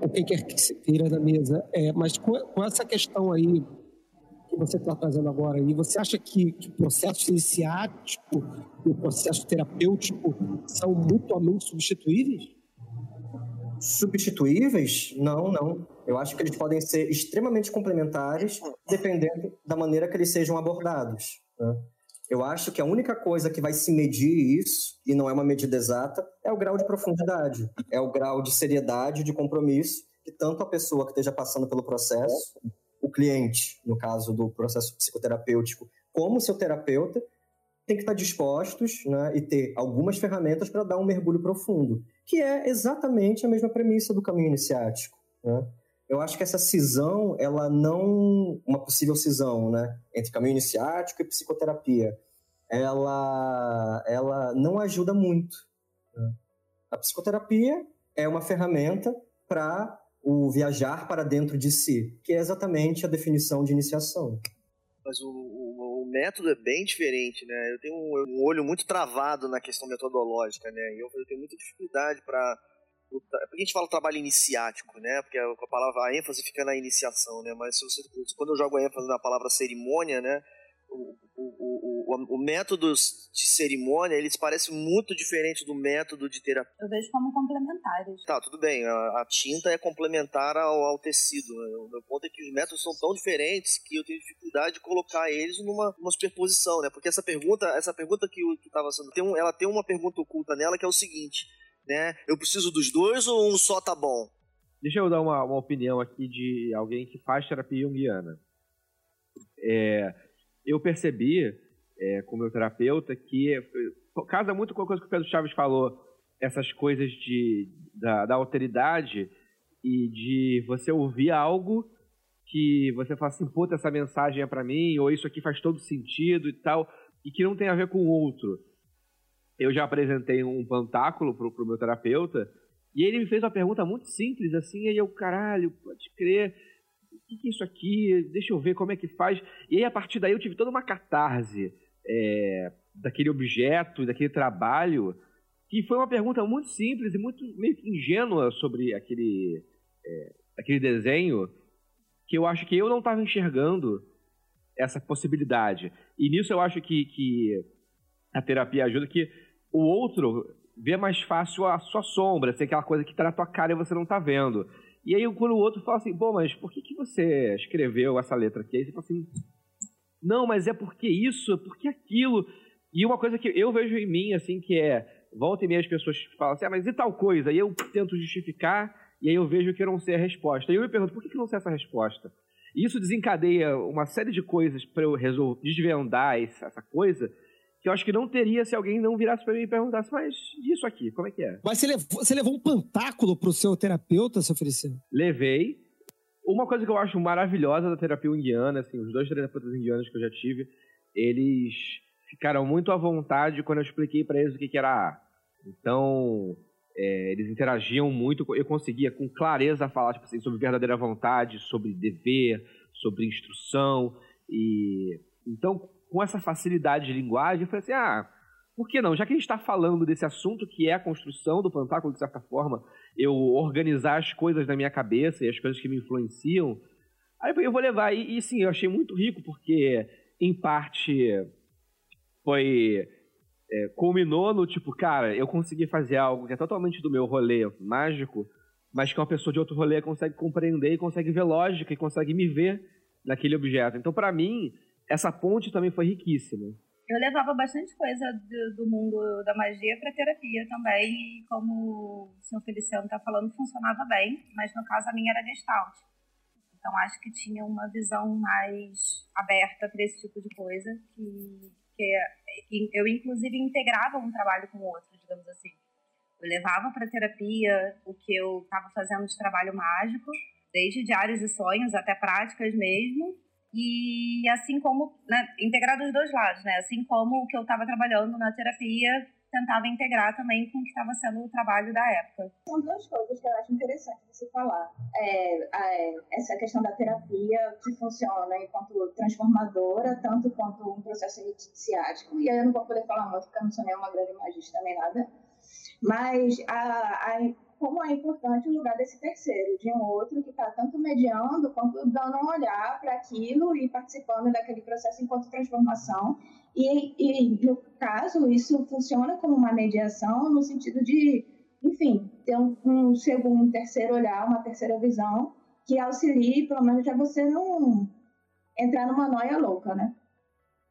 o quem quer que se tira da mesa, é, mas com, com essa questão aí que você está trazendo agora, e você acha que, que o processo iniciático e o processo terapêutico são mutuamente substituíveis? substituíveis? Não, não. Eu acho que eles podem ser extremamente complementares, dependendo da maneira que eles sejam abordados. Né? Eu acho que a única coisa que vai se medir isso, e não é uma medida exata, é o grau de profundidade, é o grau de seriedade, de compromisso que tanto a pessoa que esteja passando pelo processo, cliente, no caso do processo psicoterapêutico, como seu terapeuta, tem que estar dispostos né, e ter algumas ferramentas para dar um mergulho profundo, que é exatamente a mesma premissa do caminho iniciático. Né? eu acho que essa cisão, ela não, uma possível cisão, né, entre caminho iniciático e psicoterapia, ela, ela não ajuda muito. Né? A psicoterapia é uma ferramenta para o viajar para dentro de si, que é exatamente a definição de iniciação. Mas o, o, o método é bem diferente, né? Eu tenho um, um, olho muito travado na questão metodológica, né? Eu, eu tenho muita dificuldade para porque a gente fala trabalho iniciático, né? Porque a, a palavra a ênfase fica na iniciação, né? Mas se você, quando eu jogo a ênfase na palavra cerimônia, né? O, o, o, o, método de cerimônia, eles parecem muito diferentes do método de terapia. Eu vejo como complementares. Tá, tudo bem. A, a tinta é complementar ao, ao tecido. Né? O meu ponto é que os métodos são tão diferentes que eu tenho dificuldade de colocar eles numa, numa superposição, né? Porque essa pergunta, essa pergunta que estava sendo, tem um, ela tem uma pergunta oculta nela que é o seguinte, né? Eu preciso dos dois ou um só tá bom? Deixa eu dar uma, uma opinião aqui de alguém que faz terapia junguiana. É, eu percebi, é, com o meu terapeuta, que casa muito com a coisa que o Pedro Chaves falou, essas coisas de, da, da alteridade e de você ouvir algo que você fala assim, puta, essa mensagem é para mim, ou isso aqui faz todo sentido e tal, e que não tem a ver com o outro. Eu já apresentei um pantáculo pro, pro meu terapeuta, e ele me fez uma pergunta muito simples, assim, aí eu, caralho, pode crer, que, que é isso aqui? Deixa eu ver como é que faz. E aí, a partir daí, eu tive toda uma catarse é, daquele objeto, daquele trabalho, que foi uma pergunta muito simples e muito meio que ingênua sobre aquele, é, aquele desenho, que eu acho que eu não estava enxergando essa possibilidade. E nisso eu acho que, que a terapia ajuda, que o outro vê mais fácil a sua sombra, assim, aquela coisa que está na tua cara e você não está vendo. E aí quando o outro fala assim, pô, mas por que, que você escreveu essa letra aqui? Aí você fala assim, não, mas é porque isso, é porque aquilo. E uma coisa que eu vejo em mim, assim, que é, volta e meia as pessoas falam assim, ah, mas e tal coisa? E eu tento justificar, e aí eu vejo que eu não sei a resposta. E eu me pergunto, por que, que eu não sei essa resposta? E isso desencadeia uma série de coisas para eu resolver, desvendar essa coisa, que eu acho que não teria se alguém não virasse para mim e perguntasse, mas isso aqui, como é que é? Mas você levou, você levou um pantáculo pro seu terapeuta, seu Feliciano? Levei. Uma coisa que eu acho maravilhosa da terapia indiana, assim, os dois terapeutas indianos que eu já tive, eles ficaram muito à vontade quando eu expliquei para eles o que, que era A. Então, é, eles interagiam muito, eu conseguia com clareza falar tipo assim, sobre verdadeira vontade, sobre dever, sobre instrução, e então com essa facilidade de linguagem, eu falei assim: ah, por que não? Já que a gente está falando desse assunto que é a construção do pantáculo, de certa forma, eu organizar as coisas na minha cabeça e as coisas que me influenciam, aí eu vou levar. E, e sim, eu achei muito rico, porque, em parte, foi. É, culminou no tipo, cara, eu consegui fazer algo que é totalmente do meu rolê mágico, mas que uma pessoa de outro rolê consegue compreender e consegue ver lógica e consegue me ver naquele objeto. Então, para mim, essa ponte também foi riquíssima. Eu levava bastante coisa do, do mundo da magia para terapia também, e como o senhor Feliciano está falando, funcionava bem, mas no caso a minha era gestalt. Então acho que tinha uma visão mais aberta para esse tipo de coisa, que, que eu inclusive integrava um trabalho com o outro, digamos assim. Eu levava para terapia o que eu estava fazendo de trabalho mágico, desde diários de sonhos até práticas mesmo, e assim como, né, integrar dos dois lados, né? Assim como o que eu estava trabalhando na terapia tentava integrar também com o que estava sendo o trabalho da época. São duas coisas que eu acho interessante você falar. É, é, essa questão da terapia que funciona enquanto transformadora, tanto quanto um processo iniciático. E aí eu não vou poder falar muito, porque eu não sou nenhuma grande magista nem nada. Mas a, a como é importante o lugar desse terceiro, de um outro que está tanto mediando quanto dando um olhar para aquilo e participando daquele processo enquanto transformação. E, e, no caso, isso funciona como uma mediação no sentido de, enfim, ter um, um segundo, um terceiro olhar, uma terceira visão que auxilie, pelo menos, a você não entrar numa noia louca, né?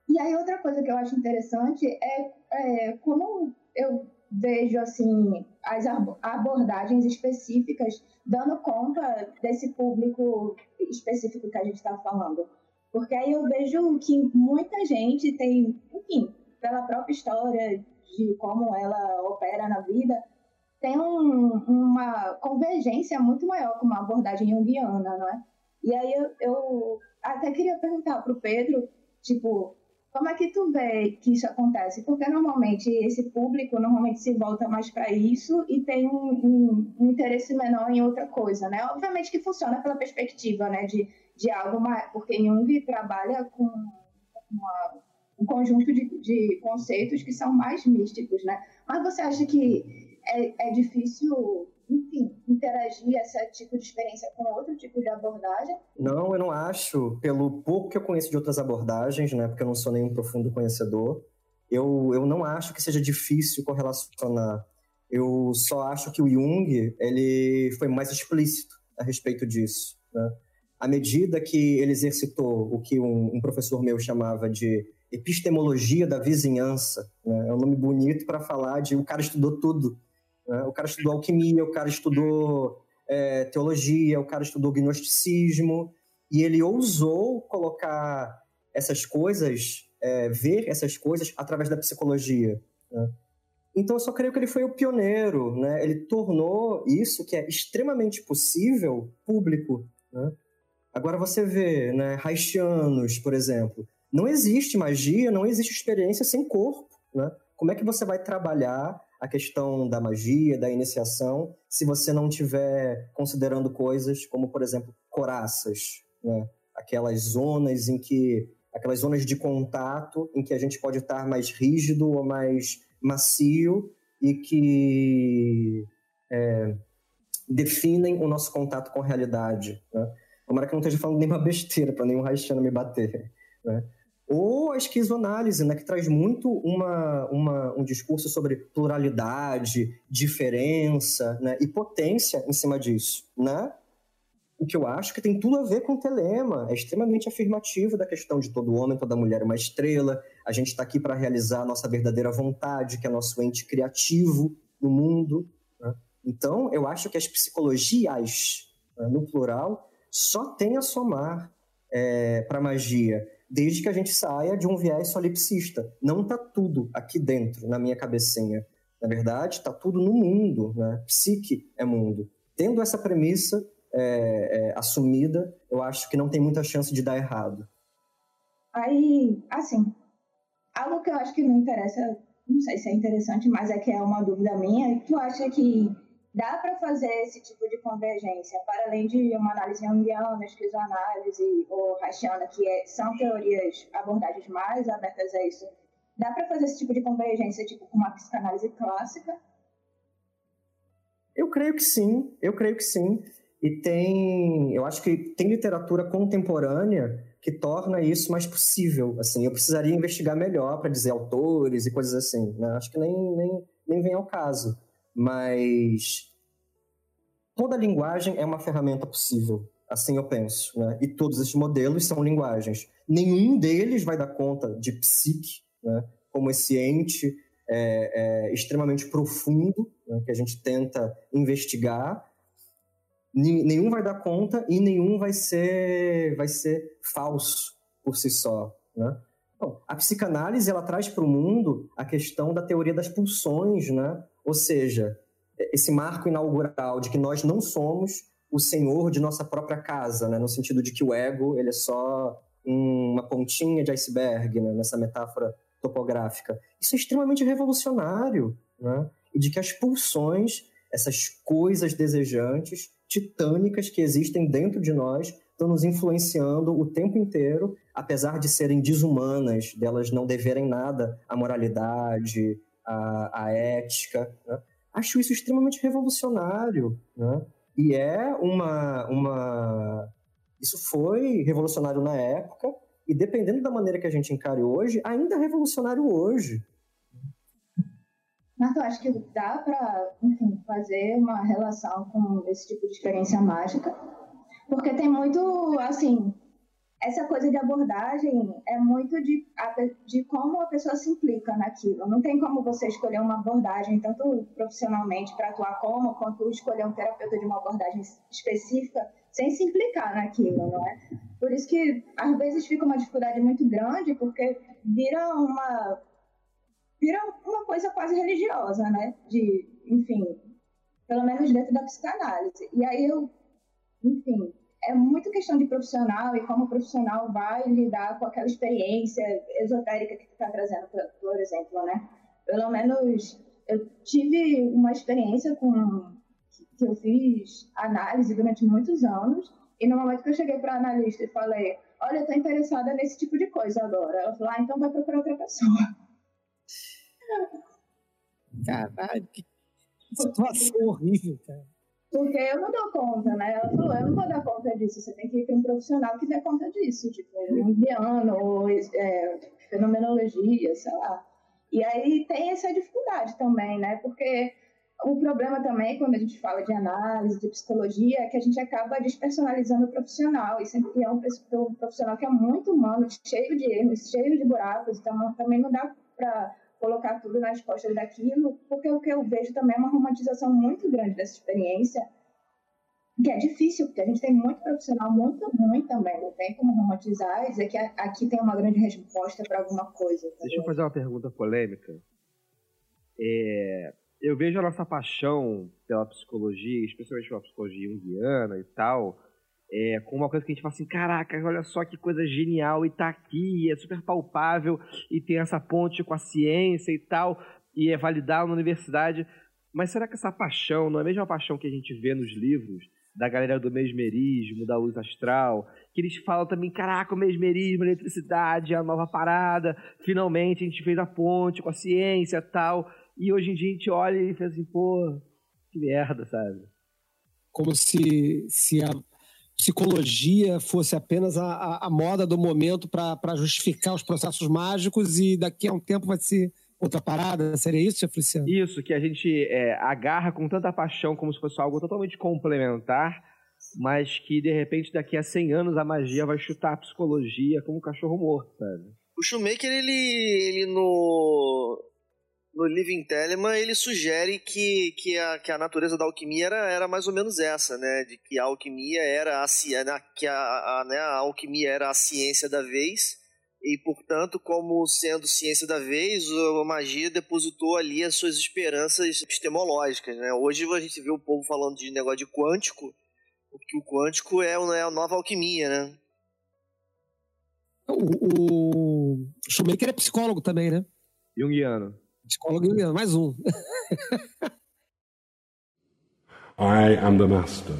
E aí, outra coisa que eu acho interessante é, é como eu vejo assim as abordagens específicas dando conta desse público específico que a gente está falando. Porque aí eu vejo que muita gente tem, enfim, pela própria história de como ela opera na vida, tem um, uma convergência muito maior com uma abordagem junguiana, não é? E aí eu, eu até queria perguntar para o Pedro, tipo, como é que tu vê que isso acontece? Porque normalmente esse público normalmente se volta mais para isso e tem um, um, interesse menor em outra coisa, né? Obviamente que funciona pela perspectiva, né, de, de algo porque Jung trabalha com uma, um conjunto de, de conceitos que são mais místicos, né? Mas você acha que é, é difícil enfim, interagir esse tipo de experiência com outro tipo de abordagem? Não, eu não acho. Pelo pouco que eu conheço de outras abordagens, né, porque eu não sou nenhum profundo conhecedor, eu, eu não acho que seja difícil correlacionar. Eu só acho que o Jung ele foi mais explícito a respeito disso. Né? À medida que ele exercitou o que um, um professor meu chamava de epistemologia da vizinhança, né? é um nome bonito para falar de o cara estudou tudo né? O cara estudou alquimia, o cara estudou é, teologia, o cara estudou gnosticismo, e ele ousou colocar essas coisas, é, ver essas coisas através da psicologia. Né? Então, eu só creio que ele foi o pioneiro, né? Ele tornou isso, que é extremamente possível, público, né? Agora você vê, né, haitianos, por exemplo, não existe magia, não existe experiência sem corpo, né? Como é que você vai trabalhar a questão da magia, da iniciação, se você não estiver considerando coisas como, por exemplo, coraças, né? aquelas zonas em que aquelas zonas de contato em que a gente pode estar mais rígido ou mais macio e que é, definem o nosso contato com a realidade. Né? Tomara que eu não esteja falando nenhuma besteira para nenhum haitiano me bater. Né? Ou a esquizoanálise, né, que traz muito uma, uma, um discurso sobre pluralidade, diferença né, e potência em cima disso. Né? O que eu acho que tem tudo a ver com o telema, é extremamente afirmativo da questão de todo homem, toda mulher é uma estrela, a gente está aqui para realizar a nossa verdadeira vontade, que é nosso ente criativo no mundo. Né? Então, eu acho que as psicologias, né, no plural, só tem a somar é, para a magia desde que a gente saia de um viés solipsista. Não está tudo aqui dentro, na minha cabecinha. Na verdade, está tudo no mundo, né? Psique é mundo. Tendo essa premissa é, é, assumida, eu acho que não tem muita chance de dar errado. Aí, assim, algo que eu acho que não interessa, não sei se é interessante, mas é que é uma dúvida minha, tu acha que dá para fazer esse tipo de convergência, para além de uma análise junguiana, esquizoanálise ou haitiana, que é, são teorias, abordagens mais abertas a isso, dá para fazer esse tipo de convergência tipo com uma psicanálise clássica? Eu creio que sim, eu creio que sim. E tem, eu acho que tem literatura contemporânea que torna isso mais possível. Assim, eu precisaria investigar melhor para dizer autores e coisas assim. Né? Acho que nem, nem, nem vem ao caso mas toda linguagem é uma ferramenta possível, assim eu penso, né? E todos esses modelos são linguagens. Nenhum deles vai dar conta de psique, né? Como esse ente é, é, extremamente profundo né? que a gente tenta investigar. Nenhum vai dar conta e nenhum vai ser, vai ser falso por si só, né? A psicanálise ela traz para o mundo a questão da teoria das pulsões, né? Ou seja, esse marco inaugural de que nós não somos o senhor de nossa própria casa, né? no sentido de que o ego ele é só uma pontinha de iceberg, né? nessa metáfora topográfica. Isso é extremamente revolucionário, né? e de que as pulsões, essas coisas desejantes, titânicas que existem dentro de nós, estão nos influenciando o tempo inteiro, apesar de serem desumanas, delas não deverem nada à moralidade, a, a ética. Né? Acho isso extremamente revolucionário. Né? E é uma, uma. Isso foi revolucionário na época, e dependendo da maneira que a gente encare hoje, ainda é revolucionário hoje. Eu acho que dá para, fazer uma relação com esse tipo de experiência mágica, porque tem muito, assim, essa coisa de abordagem é muito de, de como a pessoa se implica naquilo. Não tem como você escolher uma abordagem, tanto profissionalmente, para atuar como, quanto escolher um terapeuta de uma abordagem específica sem se implicar naquilo, não é? Por isso que, às vezes, fica uma dificuldade muito grande, porque vira uma, vira uma coisa quase religiosa, né? De, enfim, pelo menos dentro da psicanálise. E aí eu, enfim, é muito questão de profissional e como o profissional vai lidar com aquela experiência esotérica que tu está trazendo, por, exemplo, né? Pelo menos eu tive uma experiência com que eu fiz análise durante muitos anos e no momento que eu cheguei para a analista e falei, olha, eu estou interessada nesse tipo de coisa agora, ela falou, ah, então vai procurar outra pessoa. Caralho, que situação horrível, cara. Porque eu não dou conta, né? Ela falou, eu não vou dar conta disso, você tem que ir para um profissional que dê conta disso, tipo, um guiano, ou é, fenomenologia, sei lá. E aí tem essa dificuldade também, né? Porque o problema também, quando a gente fala de análise, de psicologia, é que a gente acaba despersonalizando o profissional. E sempre é um profissional que é muito humano, cheio de erros, cheio de buracos. Então, também não dá para colocar tudo nas costas daquilo, porque o que eu vejo também é uma romantização muito grande dessa experiência, que é difícil, porque a gente tem muito profissional muito ruim também, não tem como romantizar e dizer que aqui tem uma grande resposta para alguma coisa. Tá Deixa eu fazer uma pergunta polêmica. É, eu vejo a nossa paixão pela psicologia, especialmente pela psicologia junguiana e tal, é, com uma coisa que a gente fala assim, caraca, olha só que coisa genial, e tá aqui, é super palpável, e tem essa ponte com a ciência e tal, e é validado na universidade. Mas será que essa paixão não é a mesma paixão que a gente vê nos livros da galera do mesmerismo, da luz astral, que eles falam também, caraca, o mesmerismo, a eletricidade, a nova parada, finalmente a gente fez a ponte com a ciência e tal, e hoje em dia a gente olha e fala assim, pô, que merda, sabe? Como se, se a psicologia fosse apenas a, a, moda do momento para justificar os processos mágicos e daqui a um tempo vai ser outra parada? Seria isso, Feliciano? Isso, que a gente é, agarra com tanta paixão como se fosse algo totalmente complementar, mas que de repente daqui a 100 anos a magia vai chutar a psicologia como um cachorro morto, sabe? O Shoemaker, ele, ele no, no Living Telemann ele sugere que, que, a, que a natureza da alquimia era, era mais ou menos essa, né? De que a alquimia era a, né? que a, a, né? a alquimia era a ciência da vez e, portanto, como sendo ciência da vez, a magia depositou ali as suas esperanças epistemológicas, né? Hoje a gente vê o povo falando de negócio de quântico, porque o quântico é, é a nova alquimia, né? O, o Schumacher é psicólogo também, né? Jungiano. Psicólogo mais um. I am the Master.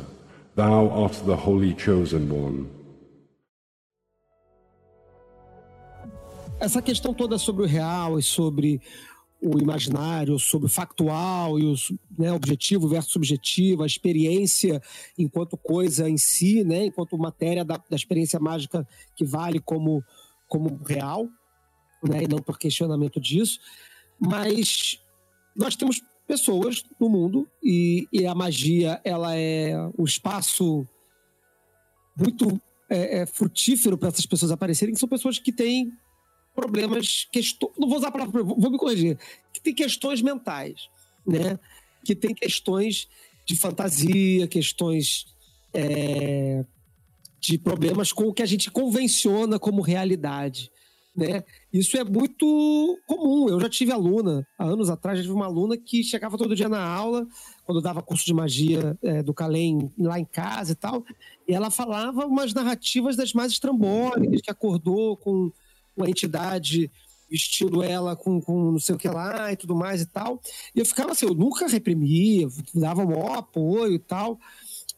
Thou art the holy chosen one. Essa questão toda sobre o real e sobre o imaginário, sobre o factual e o né, objetivo versus subjetivo, a experiência enquanto coisa em si, né, enquanto matéria da, da experiência mágica que vale como, como real, né, e não por questionamento disso. Mas nós temos pessoas no mundo e, e a magia ela é um espaço muito é, é, frutífero para essas pessoas aparecerem, que são pessoas que têm problemas, questões, não vou usar a palavra, vou me corrigir, que têm questões mentais, né? Que têm questões de fantasia, questões é, de problemas com o que a gente convenciona como realidade né? Isso é muito comum. Eu já tive aluna, há anos atrás, já tive uma aluna que chegava todo dia na aula, quando dava curso de magia é, do Calem lá em casa e tal, e ela falava umas narrativas das mais estrambólicas, que acordou com uma entidade vestindo ela com, com não sei o que lá e tudo mais e tal. E eu ficava assim, eu nunca reprimia, dava maior apoio e tal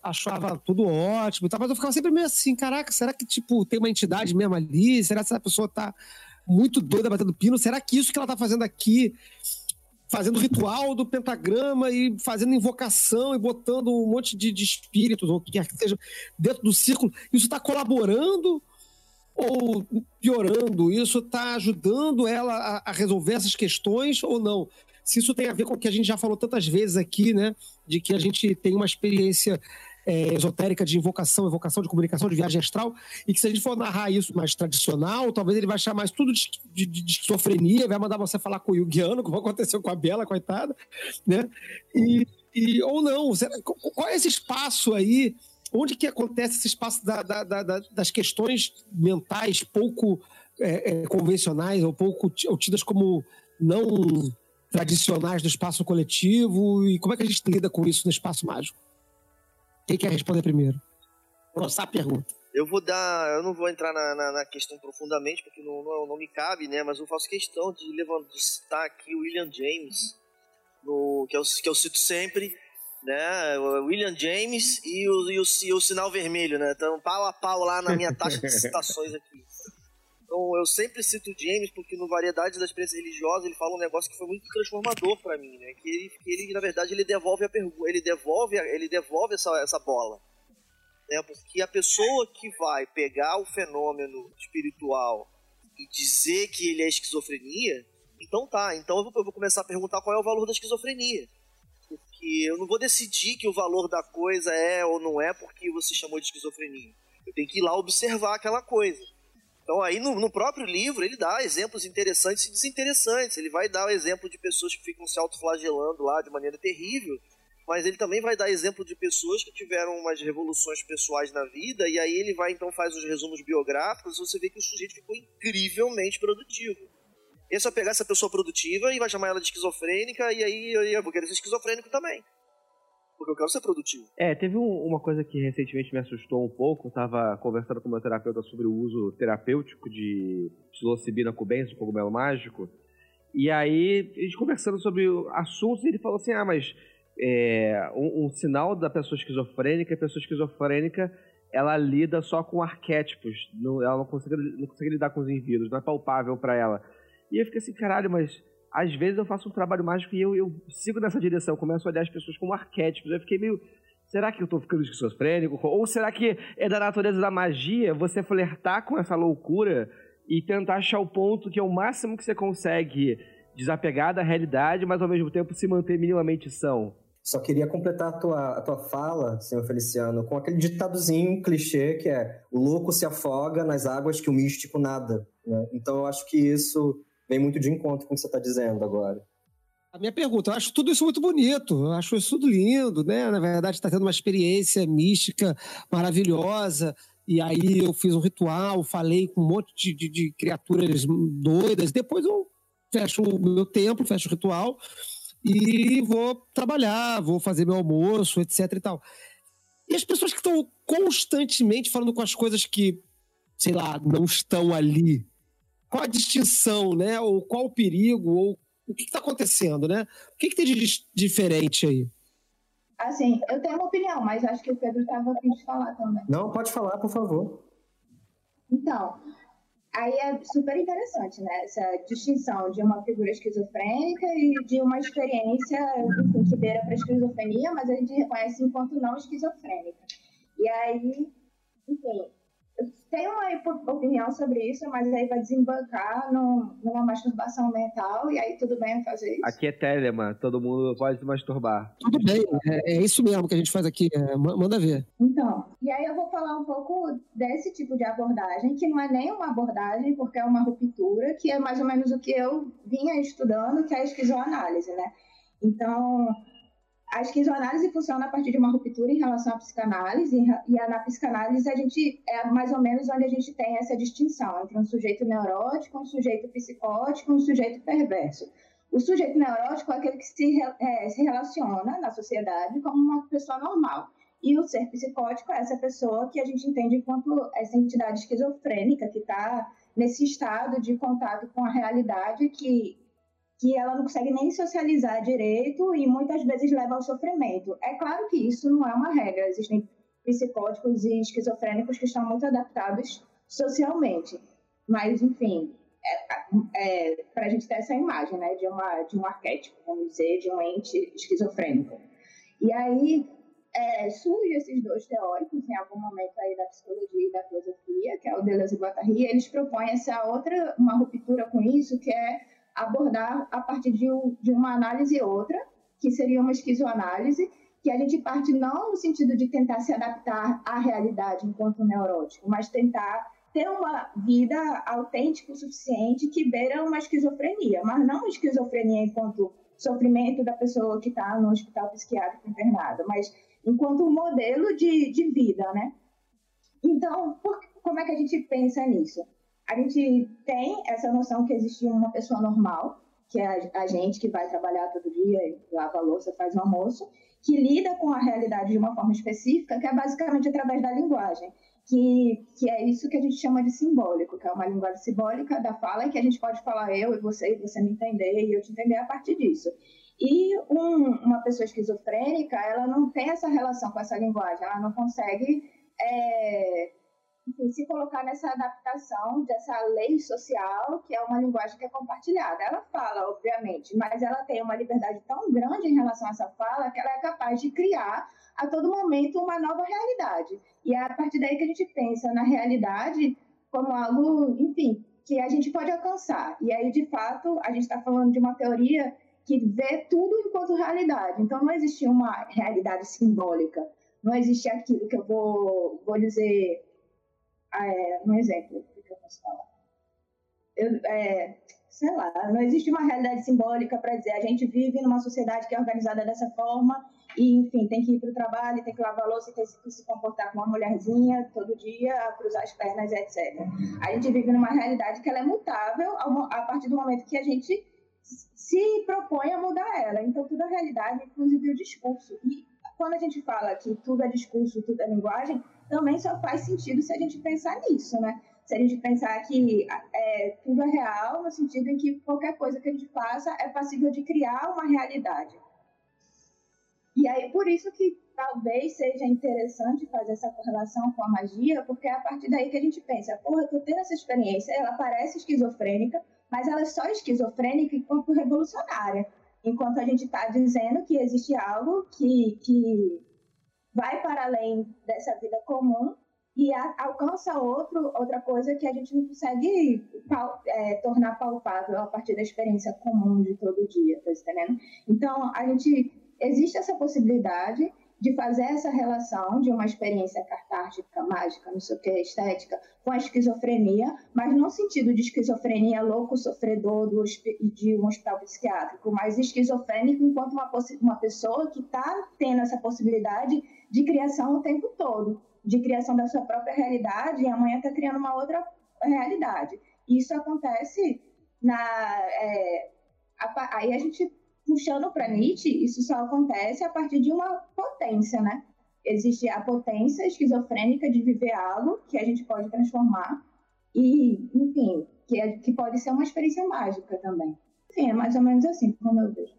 achava tudo ótimo e tal, mas eu ficava sempre meio assim, caraca, será que, tipo, tem uma entidade mesmo ali? Será que essa pessoa tá muito doida batendo pino? Será que isso que ela tá fazendo aqui, fazendo ritual do pentagrama e fazendo invocação e botando um monte de, de espíritos, ou o que quer que seja, dentro do círculo, isso está colaborando ou piorando? Isso está ajudando ela a, a resolver essas questões ou não? Se isso tem a ver com o que a gente já falou tantas vezes aqui, né? De que a gente tem uma experiência é, esotérica de invocação, evocação de comunicação, de viagem astral, e que se a gente for narrar isso mais tradicional, talvez ele vai chamar isso tudo de, de, de esquizofrenia, vai mandar você falar com o Yugiano, como aconteceu com a Bela, coitada, né? E, e, ou não, qual é esse espaço aí, onde que acontece esse espaço da, da, da, das questões mentais pouco é, é, convencionais, ou pouco ou tidas como não tradicionais do espaço coletivo e como é que a gente lida com isso no espaço mágico? Quem quer responder primeiro? Lançar a pergunta. Eu vou dar. Eu não vou entrar na, na, na questão profundamente, porque não, não, não, me cabe, né? Mas eu faço questão de levantar aqui o William James, no, que, eu, que eu cito sempre, né? William James e o, e o, e o sinal vermelho, né? Então, pau a pau lá na minha taxa de citações aqui. Então, eu sempre cito o James porque no Variedade da Experiência Religiosa ele fala um negócio que foi muito transformador para mim, né? Que ele, que ele, na verdade, ele devolve a pergunta, ele devolve, ele devolve essa, essa bola. Né? Porque a pessoa que vai pegar o fenômeno espiritual e dizer que ele é esquizofrenia, então tá, então eu vou, eu vou começar a perguntar qual é o valor da esquizofrenia. Porque eu não vou decidir que o valor da coisa é ou não é porque você chamou de esquizofrenia. Eu tenho que ir lá observar aquela coisa. Então aí no, no, próprio livro ele dá exemplos interessantes e desinteressantes. Ele vai dar o exemplo de pessoas que ficam se autoflagelando lá de maneira terrível, mas ele também vai dar exemplo de pessoas que tiveram umas revoluções pessoais na vida e aí ele vai então faz os resumos biográficos você vê que o sujeito ficou incrivelmente produtivo. E é só pegar essa pessoa produtiva e vai chamar ela de esquizofrênica e aí eu, eu vou querer ser esquizofrênico também porque eu quero ser produtivo. É, teve um, uma coisa que recentemente me assustou um pouco. Eu tava conversando com meu terapeuta sobre o uso terapêutico de psilocibina com benzo, cogumelo mágico. E aí, a gente conversando sobre assuntos, ele falou assim: ah, mas é, um, um, sinal da pessoa esquizofrênica, a pessoa esquizofrênica ela lida só com arquétipos, não, ela não consegue, não consegue lidar com os indivíduos, não é palpável para ela. E eu fiquei assim, caralho, mas às vezes eu faço um trabalho mágico e eu, eu sigo nessa direção, começo a olhar as pessoas como arquétipos. Eu fiquei meio. Será que eu estou ficando esquizofrênico? Ou será que é da natureza da magia você flertar com essa loucura e tentar achar o ponto que é o máximo que você consegue desapegar da realidade, mas ao mesmo tempo se manter minimamente são? Só queria completar a tua, a tua fala, senhor Feliciano, com aquele ditadozinho, clichê, que é o louco se afoga nas águas que o místico nada. Né? Então eu acho que isso vem muito de encontro com o que você está dizendo agora. A minha pergunta, eu acho tudo isso muito bonito, eu acho isso tudo lindo, né? Na verdade, está tendo uma experiência mística maravilhosa. E aí eu fiz um ritual, falei com um monte de, de, de criaturas doidas. Depois eu fecho o meu templo, fecho o ritual e vou trabalhar, vou fazer meu almoço, etc e tal. E as pessoas que estão constantemente falando com as coisas que, sei lá, não estão ali, qual a distinção, né? Ou qual o perigo, ou o que está acontecendo, né? O que, que tem de diferente aí? Assim, eu tenho uma opinião, mas acho que o Pedro estava a fim de falar também. Não, pode falar, por favor. Então, aí é super interessante, né? Essa distinção de uma figura esquizofrênica e de uma experiência enfim, que beira para esquizofrenia, mas a gente reconhece enquanto não esquizofrênica. E aí, enfim, tem uma opinião sobre isso, mas aí vai desembarcar no, numa masturbação mental e aí tudo bem fazer isso. Aqui é Telema, todo mundo pode se masturbar. Tudo bem, é, é isso mesmo que a gente faz aqui, é, manda ver. Então, e aí eu vou falar um pouco desse tipo de abordagem, que não é nem uma abordagem, porque é uma ruptura, que é mais ou menos o que eu vinha estudando, que é a esquizoanálise, né? Então, a esquizoanálise funciona a partir de uma ruptura em relação à psicanálise, e na psicanálise a gente é mais ou menos onde a gente tem essa distinção entre um sujeito neurótico, um sujeito psicótico, um sujeito perverso. O sujeito neurótico é aquele que se, é, se relaciona na sociedade como uma pessoa normal. E o ser psicótico é essa pessoa que a gente entende enquanto essa entidade esquizofrênica que está nesse estado de contato com a realidade que que ela não consegue nem socializar direito e muitas vezes leva ao sofrimento. É claro que isso não é uma regra, existem psicóticos e esquizofrênicos que estão muito adaptados socialmente, mas enfim, é, é, para a gente ter essa imagem né, de, uma, de um arquétipo, vamos dizer, de um ente esquizofrênico. E aí é, surgem esses dois teóricos em algum momento aí da psicologia e da filosofia, que é o Deleuze e Guattari, eles propõem essa outra, uma ruptura com isso, que é abordar a partir de, um, de uma análise outra, que seria uma esquizoanálise, que a gente parte não no sentido de tentar se adaptar à realidade enquanto neurótico, mas tentar ter uma vida autêntica o suficiente que beira uma esquizofrenia, mas não uma esquizofrenia enquanto sofrimento da pessoa que está no hospital psiquiátrico internado, mas enquanto um modelo de, de vida, né? Então, por, como é que a gente pensa nisso? A gente tem essa noção que existe uma pessoa normal, que é a, gente que vai trabalhar todo dia, lava a louça, faz o almoço, que lida com a realidade de uma forma específica, que é basicamente através da linguagem. Que, que é isso que a gente chama de simbólico, que é uma linguagem simbólica da fala, que a gente pode falar eu e você, e você me entender, e eu te entender a partir disso. E um, uma pessoa esquizofrênica, ela não tem essa relação com essa linguagem, ela não consegue é, enfim, se colocar nessa adaptação dessa lei social, que é uma linguagem que é compartilhada. Ela fala, obviamente, mas ela tem uma liberdade tão grande em relação a essa fala que ela é capaz de criar a todo momento uma nova realidade. E é a partir daí que a gente pensa na realidade como algo, enfim, que a gente pode alcançar. E aí, de fato, a gente está falando de uma teoria que vê tudo enquanto realidade. Então, não existe uma realidade simbólica. Não existe aquilo que eu vou, vou dizer é, um exemplo, que eu posso falar? Eu, é, sei lá, não existe uma realidade simbólica para dizer a gente vive numa sociedade que é organizada dessa forma e, enfim, tem que ir para o trabalho, tem que lavar louça, tem que se comportar como uma mulherzinha todo dia, cruzar as pernas, etc. A gente vive numa realidade que ela é mutável a partir do momento que a gente se propõe a mudar ela. Então, tudo é realidade, inclusive o discurso. E quando a gente fala que tudo é discurso, tudo é linguagem, também só faz sentido se a gente pensar nisso, né? Se a gente pensar que é, tudo é real, no sentido em que qualquer coisa que a gente faça é passível de criar uma realidade. E aí, por isso que talvez seja interessante fazer essa correlação com a magia, porque é a partir daí que a gente pensa, porra, eu tô tendo essa experiência, ela parece esquizofrênica, mas ela é só esquizofrênica enquanto revolucionária. Enquanto a gente está dizendo que existe algo que, que vai para além dessa vida comum e a, alcança outro, outra coisa que a gente não consegue é, tornar palpável a partir da experiência comum de todo dia, tá entendendo? Então, a gente existe essa possibilidade de fazer essa relação de uma experiência catártica, mágica, não sei o que, estética, com a esquizofrenia, mas não sentido de esquizofrenia louco, sofredor do, de um hospital psiquiátrico, mas esquizofrênico enquanto uma, uma pessoa que está tendo essa possibilidade de criação o tempo todo, de criação da sua própria realidade, e amanhã está criando uma outra realidade. Isso acontece na. É, a, aí a gente puxando para Nietzsche, isso só acontece a partir de uma potência, né? Existe a potência esquizofrênica de viver algo que a gente pode transformar e, enfim, que, é, que pode ser uma experiência mágica também. Enfim, é mais ou menos assim, como eu vejo.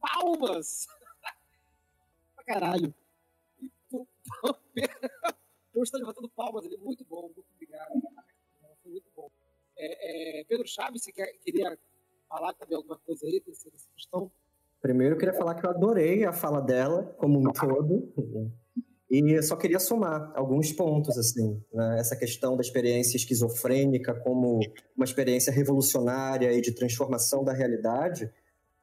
Palmas! caralho! Eu estou levantando palmas ali, muito bom, muito obrigado. Foi muito bom. É, é, Pedro Chaves, você quer, queria falar também alguma coisa aí dessa questão? Primeiro, eu queria falar que eu adorei a fala dela, como um todo. E eu só queria somar alguns pontos, assim, né? essa questão da experiência esquizofrênica como uma experiência revolucionária e de transformação da realidade.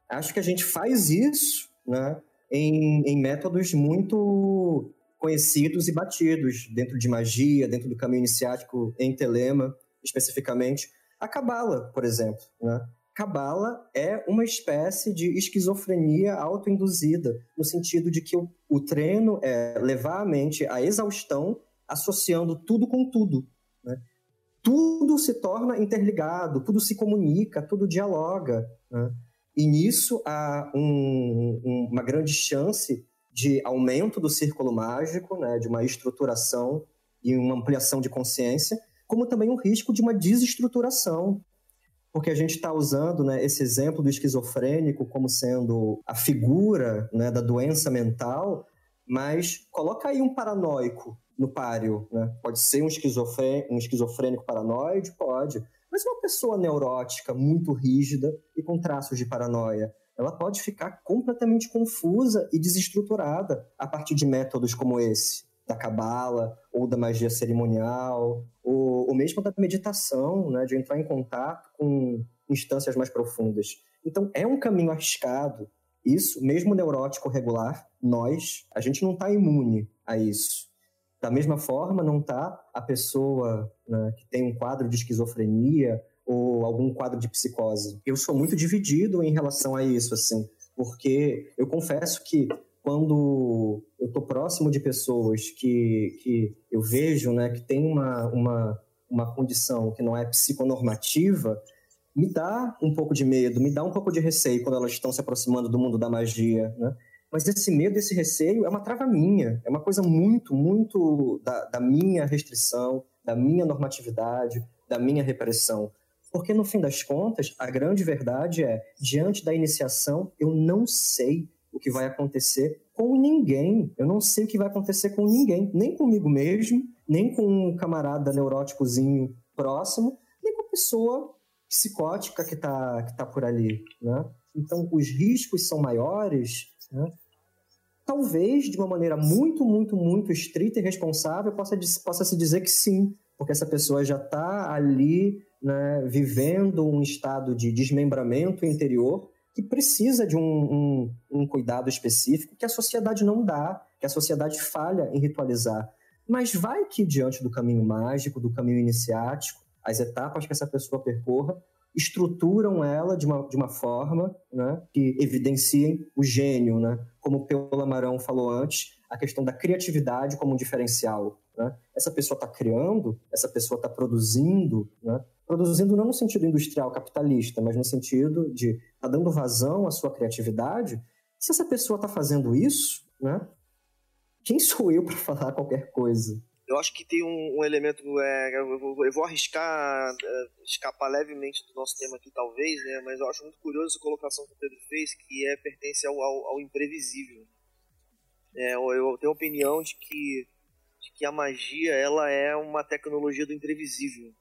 Acho que a gente faz isso né, em, em métodos muito conhecidos e batidos, dentro de magia, dentro do caminho iniciático, em Telema, especificamente. A Cabala, por exemplo, né? Cabala é uma espécie de esquizofrenia autoinduzida, no sentido de que o, o treino é levar a mente à exaustão, associando tudo com tudo. Né? Tudo se torna interligado, tudo se comunica, tudo dialoga. Né? E nisso há um, um, uma grande chance de aumento do círculo mágico, né? de uma estruturação e uma ampliação de consciência, como também um risco de uma desestruturação, porque a gente está usando né, esse exemplo do esquizofrênico como sendo a figura né, da doença mental, mas coloca aí um paranoico no páreo. Né? Pode ser um, esquizofrênico, um esquizofrênico paranoide? Pode. Mas uma pessoa neurótica, muito rígida e com traços de paranoia, ela pode ficar completamente confusa e desestruturada a partir de métodos como esse da cabala ou da magia cerimonial ou, ou mesmo da meditação, né, de entrar em contato com instâncias mais profundas. Então é um caminho arriscado. Isso, mesmo neurótico regular, nós, a gente não está imune a isso. Da mesma forma, não está a pessoa né, que tem um quadro de esquizofrenia ou algum quadro de psicose. Eu sou muito dividido em relação a isso, assim, porque eu confesso que quando eu estou próximo de pessoas que, que eu vejo né, que tem uma, uma, uma condição que não é psiconormativa, me dá um pouco de medo, me dá um pouco de receio quando elas estão se aproximando do mundo da magia, né? Mas esse medo, esse receio é uma trava minha, é uma coisa muito, muito da, da minha restrição, da minha normatividade, da minha repressão. Porque no fim das contas, a grande verdade é, diante da iniciação, eu não sei o que vai acontecer com ninguém. Eu não sei o que vai acontecer com ninguém, nem comigo mesmo, nem com um camarada neuróticozinho próximo, nem com a pessoa psicótica que está que tá por ali, né? Então, os riscos são maiores, né? Talvez, de uma maneira muito, muito, muito estrita e responsável, possa, possa se dizer que sim, porque essa pessoa já está ali né, vivendo um estado de desmembramento interior que precisa de um, um, um, cuidado específico que a sociedade não dá, que a sociedade falha em ritualizar. Mas vai que diante do caminho mágico, do caminho iniciático, as etapas que essa pessoa percorra estruturam ela de uma, de uma forma né, que evidenciem o gênio, né? como o Lamarão falou antes, a questão da criatividade como um diferencial. Né? Essa pessoa está criando, essa pessoa está produzindo, né? produzindo não no sentido industrial capitalista, mas no sentido de estar tá dando vazão à sua criatividade. Se essa pessoa está fazendo isso, né? Quem sou eu para falar qualquer coisa? Eu acho que tem um, um elemento, é, eu, vou, eu, vou, arriscar é, escapar levemente do nosso tema aqui, talvez, né? mas eu acho muito curioso a colocação que o Pedro fez, que é pertence ao, ao, ao imprevisível. É, eu, tenho a opinião de que, de que a magia ela é uma tecnologia do imprevisível.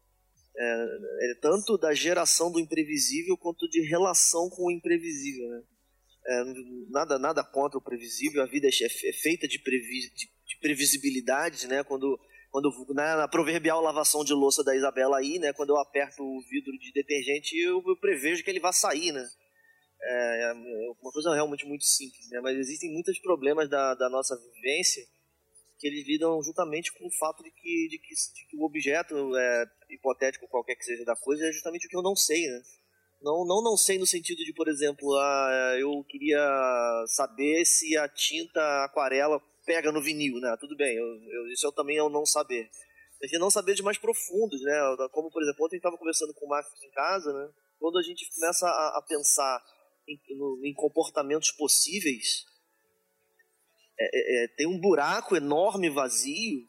É, é, tanto da geração do imprevisível quanto de relação com o imprevisível. Né? É, nada, nada contra o previsível, a vida é, é feita de, previ, de, de previsibilidades, né? Quando, quando né, na proverbial lavação de louça da Isabela aí, né? Quando eu aperto o vidro de detergente, eu, eu prevejo que ele vai sair, né? É, é uma coisa realmente muito simples, né? Mas existem muitos problemas da, da nossa vivência que eles lidam justamente com o fato de que, de que, de que o objeto é, hipotético, qualquer que seja da coisa, é justamente o que eu não sei, né? Não, não não sei no sentido de, por exemplo, ah, eu queria saber se a tinta aquarela pega no vinil, né? Tudo bem, eu, eu, isso eu também o não saber. Mas não saber de mais profundos, né? Como, por exemplo, ontem estava conversando com o Marcos em casa, né? Quando a gente começa a, a pensar em, no, em comportamentos possíveis, é, é, é, tem um buraco enorme vazio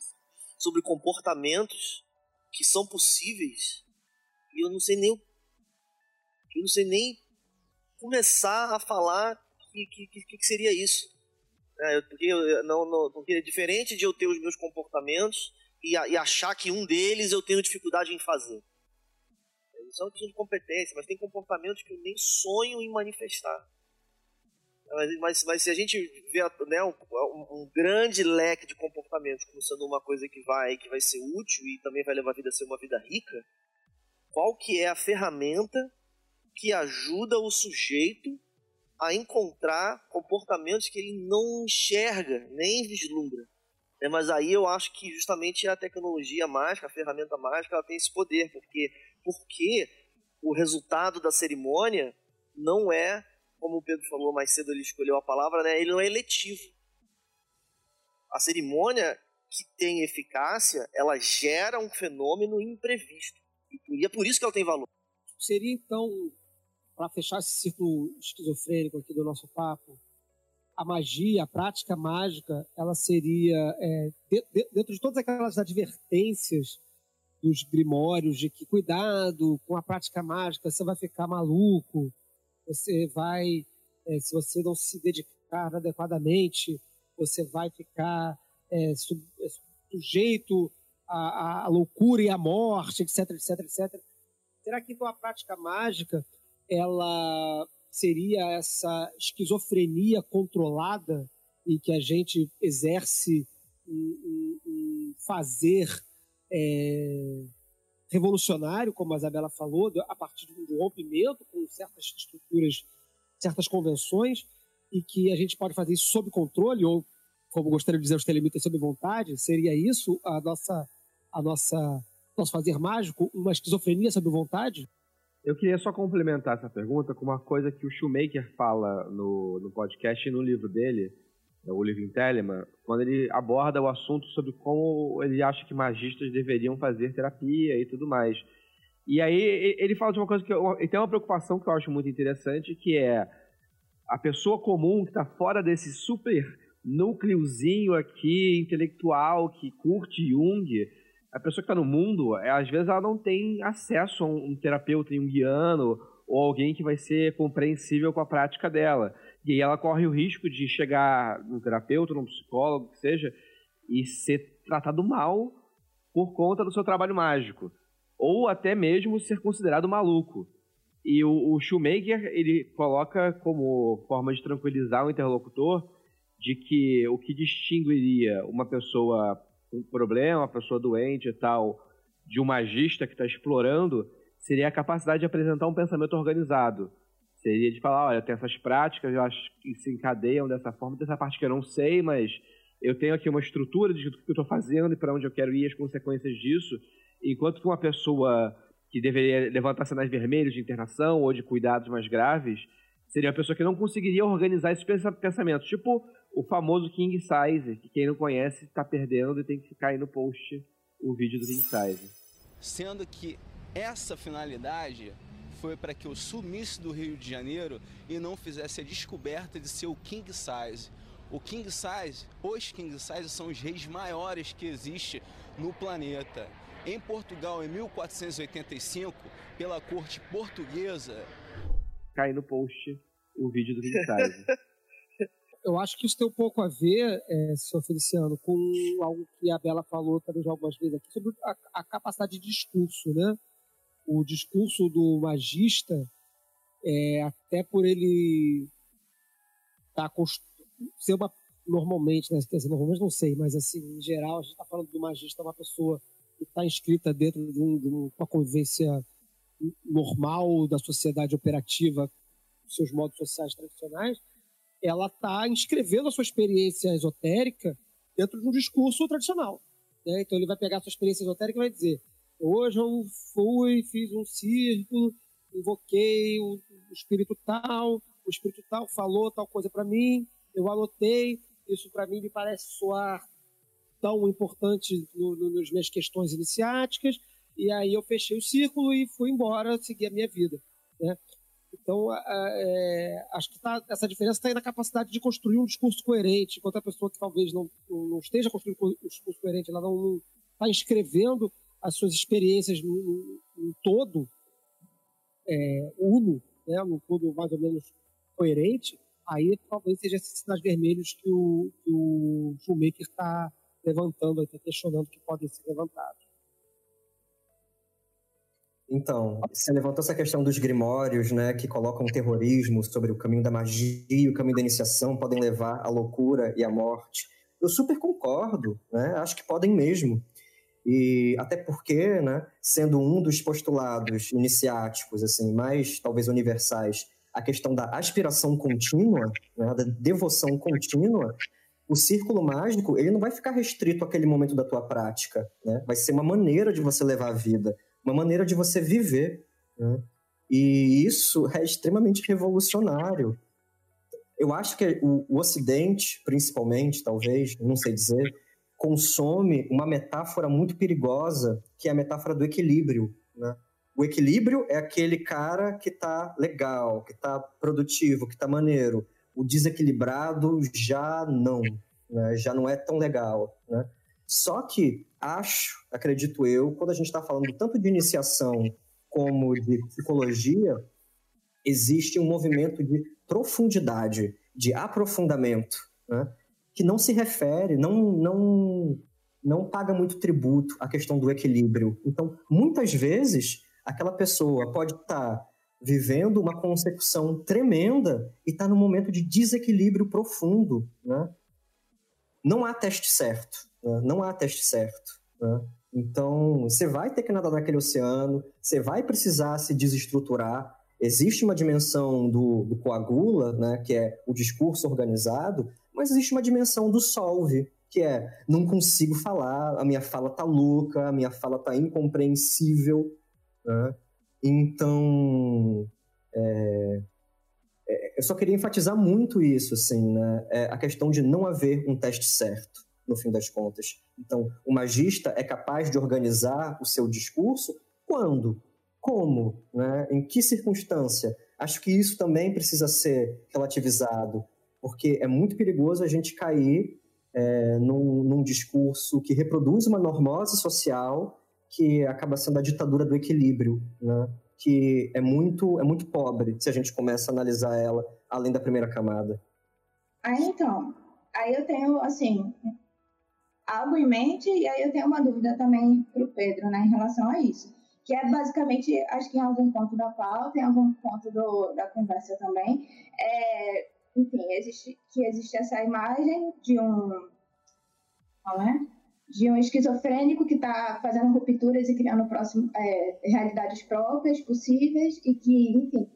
sobre comportamentos que são possíveis e eu não sei nem eu não sei nem começar a falar que que, que, que seria isso. É, porque, eu, não, não, porque é diferente de eu ter os meus comportamentos e, e achar que um deles eu tenho dificuldade em fazer. Isso é uma questão de competência mas tem comportamentos que eu nem sonho em manifestar. Mas, mas, mas, se a gente vê né, um, um, grande leque de comportamentos como sendo uma coisa que vai, que vai ser útil e também vai levar a vida a ser uma vida rica, qual que é a ferramenta que ajuda o sujeito a encontrar comportamentos que ele não enxerga, nem vislumbra? É, mas aí eu acho que justamente a tecnologia mágica, a ferramenta mágica, ela tem esse poder, porque, porque o resultado da cerimônia não é como o Pedro falou mais cedo, ele escolheu a palavra, né? Ele não é eletivo. A cerimônia que tem eficácia, ela gera um fenômeno imprevisto. E é por isso que ela tem valor. Seria então, para fechar esse círculo esquizofrênico aqui do nosso papo, a magia, a prática mágica, ela seria, é, dentro de todas aquelas advertências dos grimórios de que cuidado com a prática mágica, você vai ficar maluco, você vai, é, se você não se dedicar adequadamente, você vai ficar é, é, sujeito à, à, loucura e à morte, etc, etc, etc. Será que então a prática mágica ela seria essa esquizofrenia controlada e que a gente exerce um, fazer é, revolucionário, como a Isabela falou, a partir de um rompimento com certas estruturas, certas convenções, e que a gente pode fazer isso sob controle, ou, como gostaria de dizer os telemitas, sob vontade, seria isso a nossa, a nossa, nosso fazer mágico, uma esquizofrenia sob vontade? Eu queria só complementar essa pergunta com uma coisa que o Shoemaker fala no, no podcast e no livro dele, é o Living Telemann, quando ele aborda o assunto sobre como ele acha que magistas deveriam fazer terapia e tudo mais. E aí ele fala de uma coisa que eu, ele tem uma preocupação que eu acho muito interessante, que é a pessoa comum que está fora desse super núcleozinho aqui intelectual que curte Jung, a pessoa que está no mundo, é, às vezes ela não tem acesso a um, um terapeuta junguiano ou alguém que vai ser compreensível com a prática dela. E aí ela corre o risco de chegar num terapeuta, num psicólogo, que seja, e ser tratado mal por conta do seu trabalho mágico. Ou até mesmo ser considerado maluco. E o, o Shoemaker, ele coloca como forma de tranquilizar o interlocutor de que o que distinguiria uma pessoa com problema, uma pessoa doente e tal, de um magista que está explorando, seria a capacidade de apresentar um pensamento organizado. Seria de falar, olha, tem essas práticas, eu acho que se encadeiam dessa forma, dessa parte que eu não sei, mas eu tenho aqui uma estrutura de tudo que eu estou fazendo e para onde eu quero ir, as consequências disso. Enquanto que uma pessoa que deveria levantar sinais vermelhos de internação ou de cuidados mais graves, seria uma pessoa que não conseguiria organizar esses pensamentos. Tipo o famoso King Size, que quem não conhece está perdendo e tem que ficar aí no post o vídeo do King Size. Sendo que essa finalidade foi para que eu sumisse do Rio de Janeiro e não fizesse a descoberta de ser o King Size. O King Size, os King Size são os reis maiores que existe no planeta. Em Portugal, em 1485, pela corte portuguesa. Cai no post o vídeo do King Size. Eu acho que isso tem um pouco a ver, é, senhor Feliciano, com algo que a Bela falou também já algumas vezes aqui, sobre a, a capacidade de discurso, né? O discurso do magista, é, até por ele tá, ser uma, normalmente, né? Dizer, normalmente não sei, mas assim, em geral, a gente está falando do magista, uma pessoa que está inscrita dentro de, um, de, uma convivência normal da sociedade operativa, seus modos sociais tradicionais, ela está inscrevendo a sua experiência esotérica dentro de um discurso tradicional. Né? Então ele vai pegar a sua experiência esotérica e vai dizer: hoje eu fui, fiz um círculo, invoquei o, espírito tal, o espírito tal falou tal coisa para mim, eu anotei, isso para mim me parece soar tão importante no, no, nas minhas questões iniciáticas, e aí eu fechei o círculo e fui embora, seguir a minha vida. Né? Então, é, acho que tá, essa diferença está aí na capacidade de construir um discurso coerente, enquanto a pessoa que talvez não, não esteja construindo um discurso coerente, ela não está inscrevendo as suas experiências no todo é, uno, né, no todo mais ou menos coerente, aí talvez seja esses sinais vermelhos que o, que o Shoemaker está levantando, está questionando que podem ser levantados. Então, você levantou essa questão dos grimórios, né, que colocam terrorismo sobre o caminho da magia e o caminho da iniciação podem levar à loucura e à morte. Eu super concordo, né? Acho que podem mesmo. E até porque, né, sendo um dos postulados iniciáticos, assim, mais talvez universais, a questão da aspiração contínua, né, da devoção contínua, o círculo mágico ele não vai ficar restrito àquele momento da tua prática, né? Vai ser uma maneira de você levar a vida, uma maneira de você viver, né? E isso é extremamente revolucionário. Eu acho que o, o Ocidente, principalmente, talvez, não sei dizer, consome uma metáfora muito perigosa, que é a metáfora do equilíbrio, né? O equilíbrio é aquele cara que tá legal, que tá produtivo, que tá maneiro o desequilibrado já não, né? já não é tão legal. Né? Só que acho, acredito eu, quando a gente está falando tanto de iniciação como de psicologia, existe um movimento de profundidade, de aprofundamento, né? que não se refere, não, não, não paga muito tributo à questão do equilíbrio. Então, muitas vezes, aquela pessoa pode estar tá vivendo uma consecução tremenda e está num momento de desequilíbrio profundo. Né? Não há teste certo. Né? Não há teste certo. Né? Então, você vai ter que nadar naquele oceano, você vai precisar se desestruturar. Existe uma dimensão do, do coagula, né, que é o discurso organizado, mas existe uma dimensão do solve, que é não consigo falar, a minha fala tá louca, a minha fala tá incompreensível. Né? Então, é, é, eu só queria enfatizar muito isso, assim, né? É a questão de não haver um teste certo, no fim das contas. Então, o magista é capaz de organizar o seu discurso quando? como? Né? Em que circunstância? Acho que isso também precisa ser relativizado, porque é muito perigoso a gente cair é, num, num discurso que reproduz uma normose social que acaba sendo a ditadura do equilíbrio, né? que é muito, é muito pobre se a gente começa a analisar ela além da primeira camada. Aí então, aí eu tenho assim algo em mente e aí eu tenho uma dúvida também para o Pedro, né, em relação a isso, que é basicamente, acho que em algum ponto da pauta, em algum ponto do, da conversa também, é, enfim, existe que existe essa imagem de um, é? de um esquizofrênico que está fazendo rupturas e criando próximo, é, realidades próprias, possíveis, e que, enfim,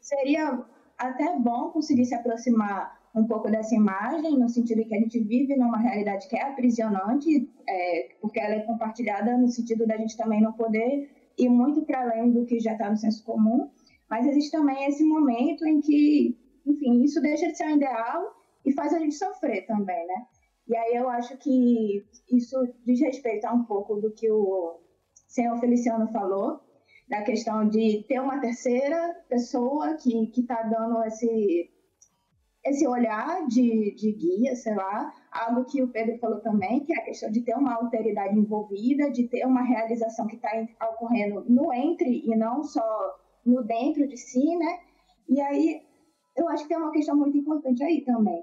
seria até bom conseguir se aproximar um pouco dessa imagem, no sentido que a gente vive numa realidade que é aprisionante, é, porque ela é compartilhada no sentido da gente também não poder ir muito para além do que já está no senso comum, mas existe também esse momento em que, enfim, isso deixa de ser um ideal e faz a gente sofrer também, né? E aí eu acho que isso diz respeito a um pouco do que o senhor Feliciano falou, da questão de ter uma terceira pessoa que está dando esse, esse olhar de, de guia, sei lá, algo que o Pedro falou também, que é a questão de ter uma alteridade envolvida, de ter uma realização que está ocorrendo no entre e não só no dentro de si, né? E aí eu acho que tem uma questão muito importante aí também,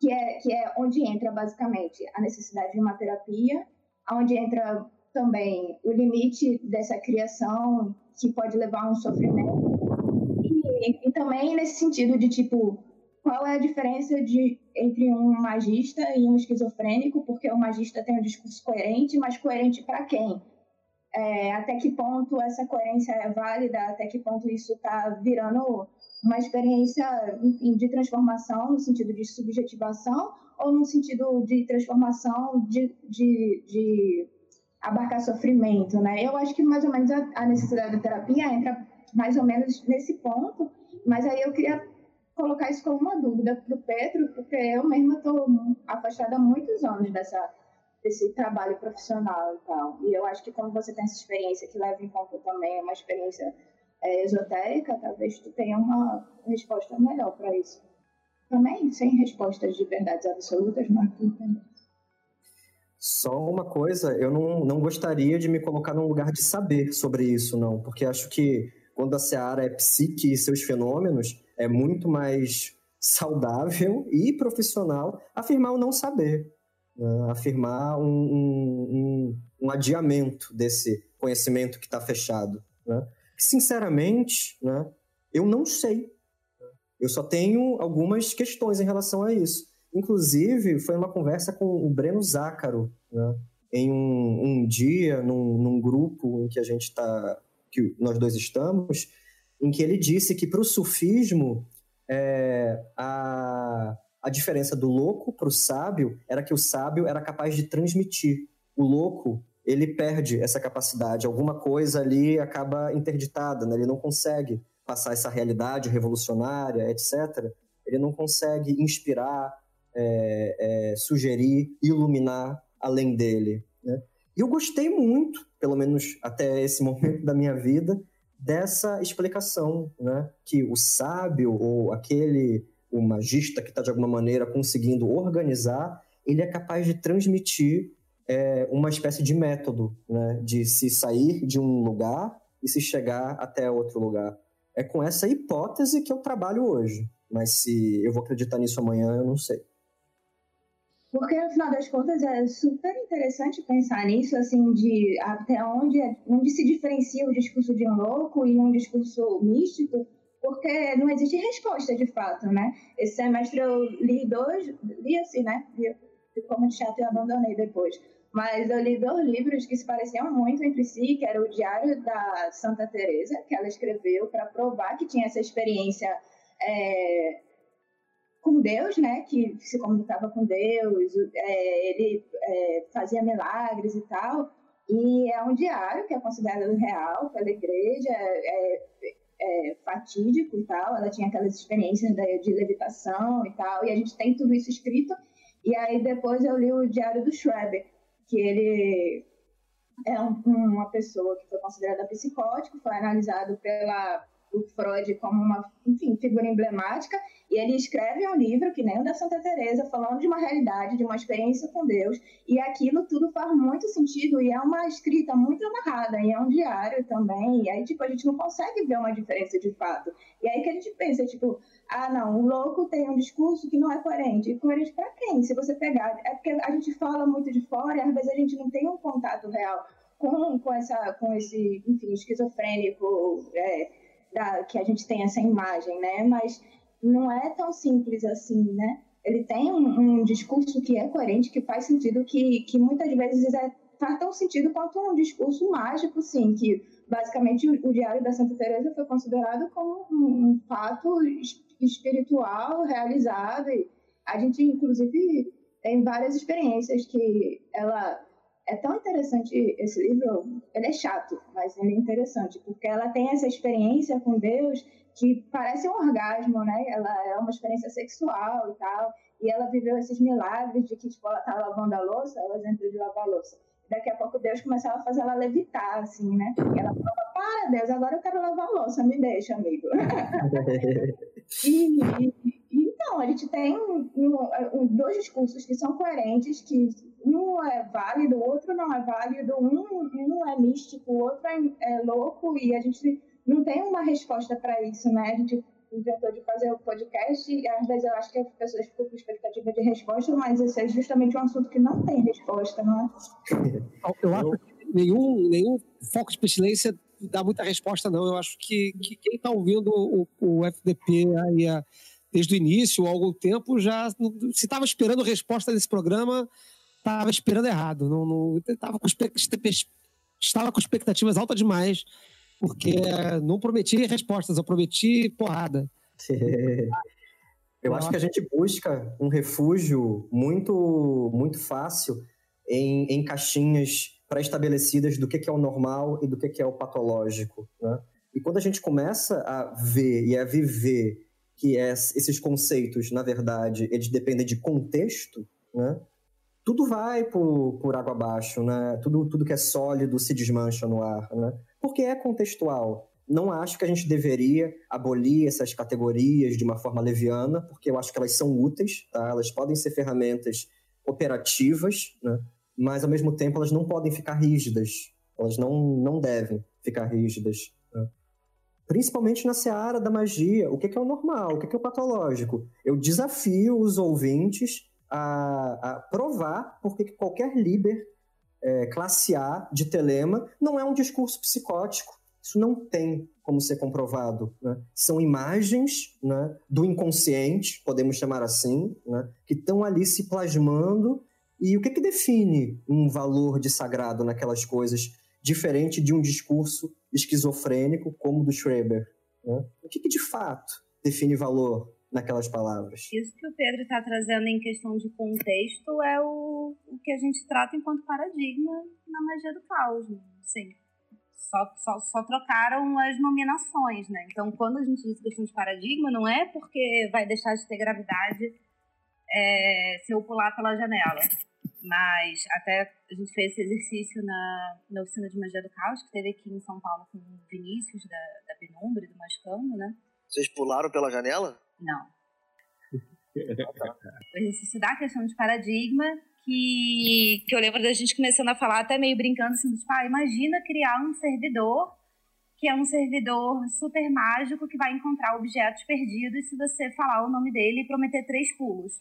que é, que é onde entra basicamente a necessidade de uma terapia, onde entra também o limite dessa criação que pode levar a um sofrimento. E, e, também nesse sentido de tipo, qual é a diferença de, entre um magista e um esquizofrênico? Porque o magista tem um discurso coerente, mas coerente para quem? É, até que ponto essa coerência é válida? Até que ponto isso está virando uma experiência enfim, de transformação no sentido de subjetivação ou no sentido de transformação de, de, de abarcar sofrimento, né? Eu acho que mais ou menos a, a necessidade da terapia entra mais ou menos nesse ponto, mas aí eu queria colocar isso como uma dúvida para o Pedro, porque eu mesma estou afastada há muitos anos dessa, desse trabalho profissional e tal. E eu acho que como você tem essa experiência que leva em conta também uma experiência é, esotérica, talvez tu tenha uma resposta melhor para isso. Também sem respostas de verdades absolutas, mas tu. Só uma coisa, eu não, não gostaria de me colocar num lugar de saber sobre isso, não, porque acho que quando a Seara é psique e seus fenômenos, é muito mais saudável e profissional afirmar o não saber, né? afirmar um, um, um, adiamento desse conhecimento que está fechado. Né? Sinceramente, né, eu não sei. Eu só tenho algumas questões em relação a isso. Inclusive, foi uma conversa com o Breno Zácaro, né, em um, um dia, num, num, grupo em que a gente está, que nós dois estamos, em que ele disse que para o sufismo é, a, a diferença do louco para o sábio era que o sábio era capaz de transmitir. O louco ele perde essa capacidade. Alguma coisa ali acaba interditada, né? ele não consegue passar essa realidade revolucionária, etc. Ele não consegue inspirar, é, é, sugerir, iluminar além dele. Né? E eu gostei muito, pelo menos até esse momento da minha vida, dessa explicação, né? que o sábio ou aquele o magista que está de alguma maneira conseguindo organizar, ele é capaz de transmitir é, uma espécie de método, né, de se sair de um lugar e se chegar até outro lugar. É com essa hipótese que eu trabalho hoje, mas se eu vou acreditar nisso amanhã, eu não sei. Porque, no final das contas, é super interessante pensar nisso, assim, de até onde, onde se diferencia o discurso de um louco e um discurso místico, porque não existe resposta, de fato, né? Esse semestre eu li dois, li assim, né? Ficou muito chato e abandonei depois mas eu li dois livros que se pareciam muito entre si, que era o Diário da Santa Teresa, que ela escreveu para provar que tinha essa experiência é, com Deus, né, que se comunicava com Deus, é, ele é, fazia milagres e tal, e é um diário que é considerado real pela igreja, é, é, fatídico e tal, ela tinha aquelas experiências de, de levitação e tal, e a gente tem tudo isso escrito, e aí depois eu li o Diário do Schreber, que ele é um, uma pessoa que foi considerada psicótica, foi analisado pela o Freud como uma, enfim, figura emblemática, e ele escreve um livro que nem o da Santa Teresa, falando de uma realidade, de uma experiência com Deus, e aquilo tudo faz muito sentido e é uma escrita muito amarrada, e é um diário também, e aí tipo a gente não consegue ver uma diferença de fato. E aí que a gente pensa, tipo, ah, não, o louco tem um discurso que não é coerente. E coerente para quem? Se você pegar, é porque a gente fala muito de fora e às vezes a gente não tem um contato real com, com, essa, com esse, enfim, esquizofrênico é, da, que a gente tem essa imagem, né? Mas não é tão simples assim, né? Ele tem um, um discurso que é coerente, que faz sentido, que, que muitas vezes é, faz tão sentido quanto um discurso mágico, sim, que basicamente o, o Diário da Santa Teresa foi considerado como um, um fato espiritual realizado. E a gente, inclusive, tem várias experiências que ela é tão interessante esse livro, ele é chato, mas ele é interessante, porque ela tem essa experiência com Deus que parece um orgasmo, né? Ela é uma experiência sexual e tal, e ela viveu esses milagres de que, tipo, ela tá lavando a louça, o exemplo de lavar a louça. Daqui a pouco Deus começava a fazer ela levitar, assim, né? E ela falava, para Deus, agora eu quero lavar a louça, me deixa, amigo. e, e, a gente tem dois discursos que são coerentes, que um é válido, o outro não é válido, um, um é místico, o outro é, é louco, e a gente não tem uma resposta para isso, né? A gente inventou de fazer o podcast e às vezes eu acho que as pessoas ficam com expectativa de resposta, mas esse é justamente um assunto que não tem resposta, não é? Eu acho que nenhum, nenhum foco de pestilência dá muita resposta, não. Eu acho que, que quem está ouvindo o, o FDP aí a, desde o início, há algum tempo, já se estava esperando resposta desse programa, estava esperando errado. Não, não, tava com, estava com expectativas altas demais, porque não prometi respostas, eu prometi porrada. Eu acho que a gente busca um refúgio muito, muito fácil em, em caixinhas pré-estabelecidas do que, que é o normal e do que, que é o patológico. Né? E quando a gente começa a ver e a viver que é, esses conceitos, na verdade, eles dependem de contexto, né? tudo vai por, por água abaixo, né? Tudo, tudo que é sólido se desmancha no ar, né? Porque é contextual. Não acho que a gente deveria abolir essas categorias de uma forma leviana, porque eu acho que elas são úteis, tá? Elas podem ser ferramentas operativas, né? Mas ao mesmo tempo elas não podem ficar rígidas. Elas não, não devem ficar rígidas. Né? Principalmente na seara da magia. O que é o normal? O que é o patológico? Eu desafio os ouvintes a, a provar porque qualquer líder é, classe A de telema não é um discurso psicótico. Isso não tem como ser comprovado. Né? São imagens né, do inconsciente, podemos chamar assim, né, que estão ali se plasmando. E o que, que define um valor de sagrado naquelas coisas, diferente de um discurso esquizofrênico como do Schreber? Né? O que, que de fato define valor naquelas palavras. Isso que o Pedro está trazendo em questão de contexto é o, o que a gente trata enquanto paradigma na magia do caos, né? sim. Só, só, só trocaram as nominações, né? Então, quando a gente diz questão de paradigma, não é porque vai deixar de ter gravidade é, se eu pular pela janela. Mas até a gente fez esse exercício na, na oficina de magia do caos, que teve aqui em São Paulo com o Vinícius, da, da Penumbra e do Mascando, né? Vocês pularam pela janela? Não. o exercício da questão de paradigma, que, que eu lembro da gente começando a falar, até meio brincando assim, tipo, ah, imagina criar um servidor que é um servidor super mágico que vai encontrar objetos perdidos se você falar o nome dele e prometer três pulos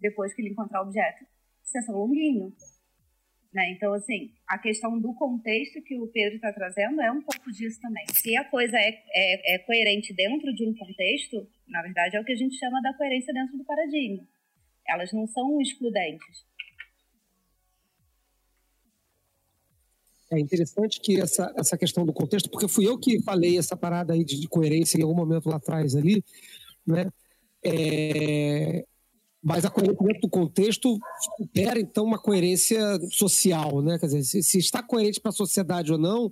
depois que ele encontrar o objeto. Só longuinho. Né? Então, assim, a questão do contexto que o Pedro está trazendo é um pouco disso também. Se a coisa é, é, é, coerente dentro de um contexto, na verdade é o que a gente chama da coerência dentro do paradigma. Elas não são excludentes. É interessante que essa, essa questão do contexto, porque fui eu que falei essa parada aí de, de coerência em algum momento lá atrás ali, né? É, mas a coerência do contexto supera, então, uma coerência social, né? Quer dizer, se, se está coerente para a sociedade ou não,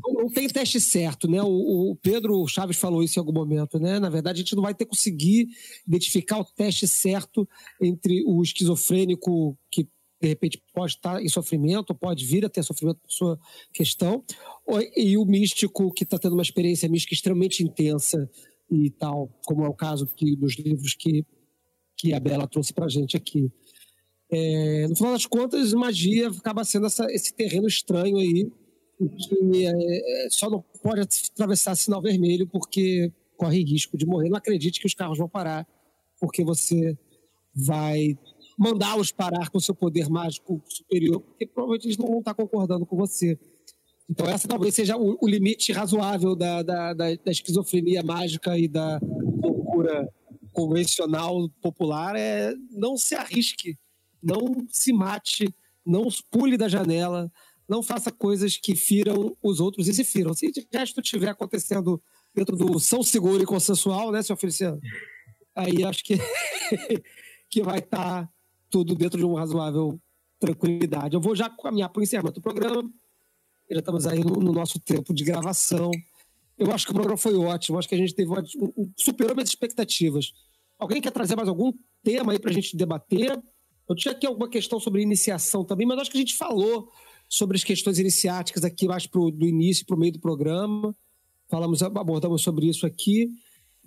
não tem teste certo, né? O, o, Pedro Chaves falou isso em algum momento, né? Na verdade, a gente não vai ter conseguir identificar o teste certo entre o esquizofrênico que de repente pode estar em sofrimento, pode vir a ter sofrimento por sua questão, e o místico que está tendo uma experiência mística extremamente intensa e tal, como é o caso que, dos livros que, que a Bela trouxe para a gente aqui. É, no final das contas, magia acaba sendo essa, esse terreno estranho aí, que é, só não pode atravessar sinal vermelho porque corre risco de morrer. Não acredite que os carros vão parar, porque você vai mandá-los parar com seu poder mágico superior, porque provavelmente eles não vão estar concordando com você. Então, essa talvez seja o, o limite razoável da, da, da, da, esquizofrenia mágica e da loucura convencional popular. É não se arrisque, não se mate, não pule da janela, não faça coisas que firam os outros e se firam. Se de resto estiver acontecendo dentro do são seguro e consensual, né, senhor Feliciano? Aí acho que, que vai estar. Tá tudo dentro de uma razoável tranquilidade. Eu vou já caminhar para o encerramento do programa. Já estamos aí no, no, nosso tempo de gravação. Eu acho que o programa foi ótimo. Acho que a gente teve um, superou minhas expectativas. Alguém quer trazer mais algum tema aí para a gente debater? Eu tinha aqui alguma questão sobre iniciação também, mas acho que a gente falou sobre as questões iniciáticas aqui mais pro, do início para o meio do programa. Falamos, abordamos sobre isso aqui.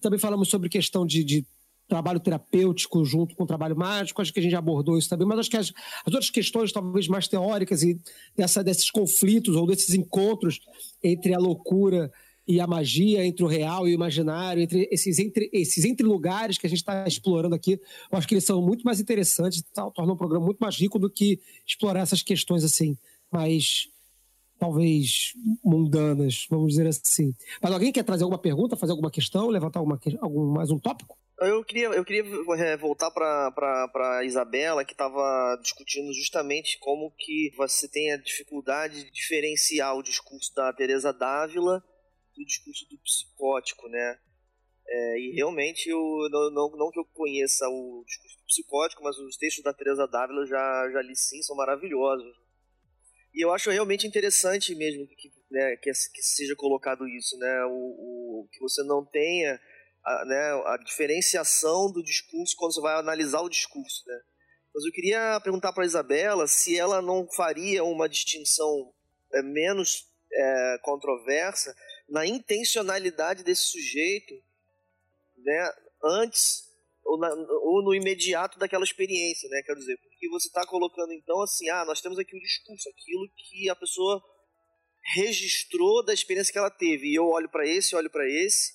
Também falamos sobre questão de, de trabalho terapêutico junto com o trabalho mágico, acho que a gente abordou isso também, mas acho que as, as outras questões, talvez mais teóricas, e dessa, desses conflitos ou desses encontros entre a loucura e a magia, entre o real e o imaginário, entre esses entre, esses entre lugares que a gente está explorando aqui, eu acho que eles são muito mais interessantes, tá, tornam o programa muito mais rico do que explorar essas questões assim, mais talvez mundanas, vamos dizer assim. Mas alguém quer trazer alguma pergunta, fazer alguma questão, levantar alguma, algum, mais um tópico? Eu queria, eu queria é, voltar para Isabela, que estava discutindo justamente como que você tem a dificuldade de diferenciar o discurso da Teresa Dávila do discurso do psicótico, né? É, e realmente, eu, não, não, não, que eu conheça o discurso psicótico, mas os textos da Teresa Dávila já, já li sim, são maravilhosos. E eu acho realmente interessante mesmo que, né, que, que seja colocado isso, né? O, o, que você não tenha a, né, a diferenciação do discurso quando você vai analisar o discurso, né? Mas eu queria perguntar para a Isabela se ela não faria uma distinção é, menos é, controversa na intencionalidade desse sujeito, né, antes ou, na, ou, no imediato daquela experiência, né? Quer dizer, porque você está colocando então assim, ah, nós temos aqui o discurso, aquilo que a pessoa registrou da experiência que ela teve, e eu olho para esse, olho para esse,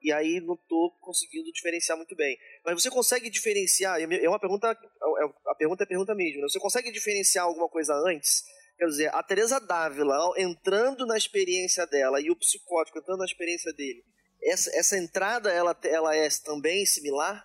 e aí não estou conseguindo diferenciar muito bem. Mas você consegue diferenciar? É uma pergunta, é, a pergunta é a pergunta mesmo. Né? Você consegue diferenciar alguma coisa antes? Quer dizer, a Teresa Dávila entrando na experiência dela e o psicótico entrando na experiência dele, essa, essa entrada ela, ela é também similar?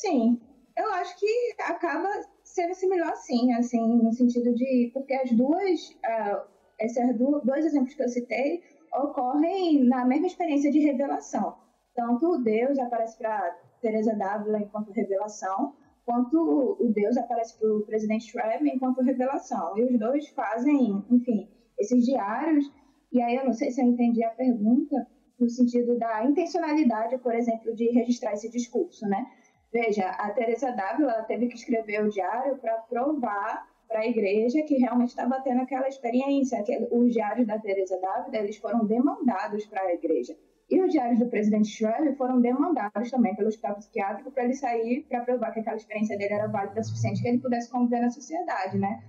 Sim, eu acho que acaba sendo similar sim, assim, no sentido de porque as duas, uh, esses dois exemplos que eu citei ocorrem na mesma experiência de revelação. Tanto Deus aparece para Teresa Dávila enquanto revelação, quanto o Deus aparece para o presidente Trump enquanto revelação. E os dois fazem, enfim, esses diários. E aí eu não sei se eu entendi a pergunta no sentido da intencionalidade, por exemplo, de registrar esse discurso, né? Veja, a Teresa Dávila teve que escrever o diário para provar para a igreja que realmente estava tendo aquela experiência. Que os diários da Teresa Dávila eles foram demandados para a igreja. E os diários do presidente Schroeder foram demandados também pelo hospital psiquiátrico para ele sair para provar que aquela experiência dele era válida o suficiente que ele pudesse conviver na sociedade, né?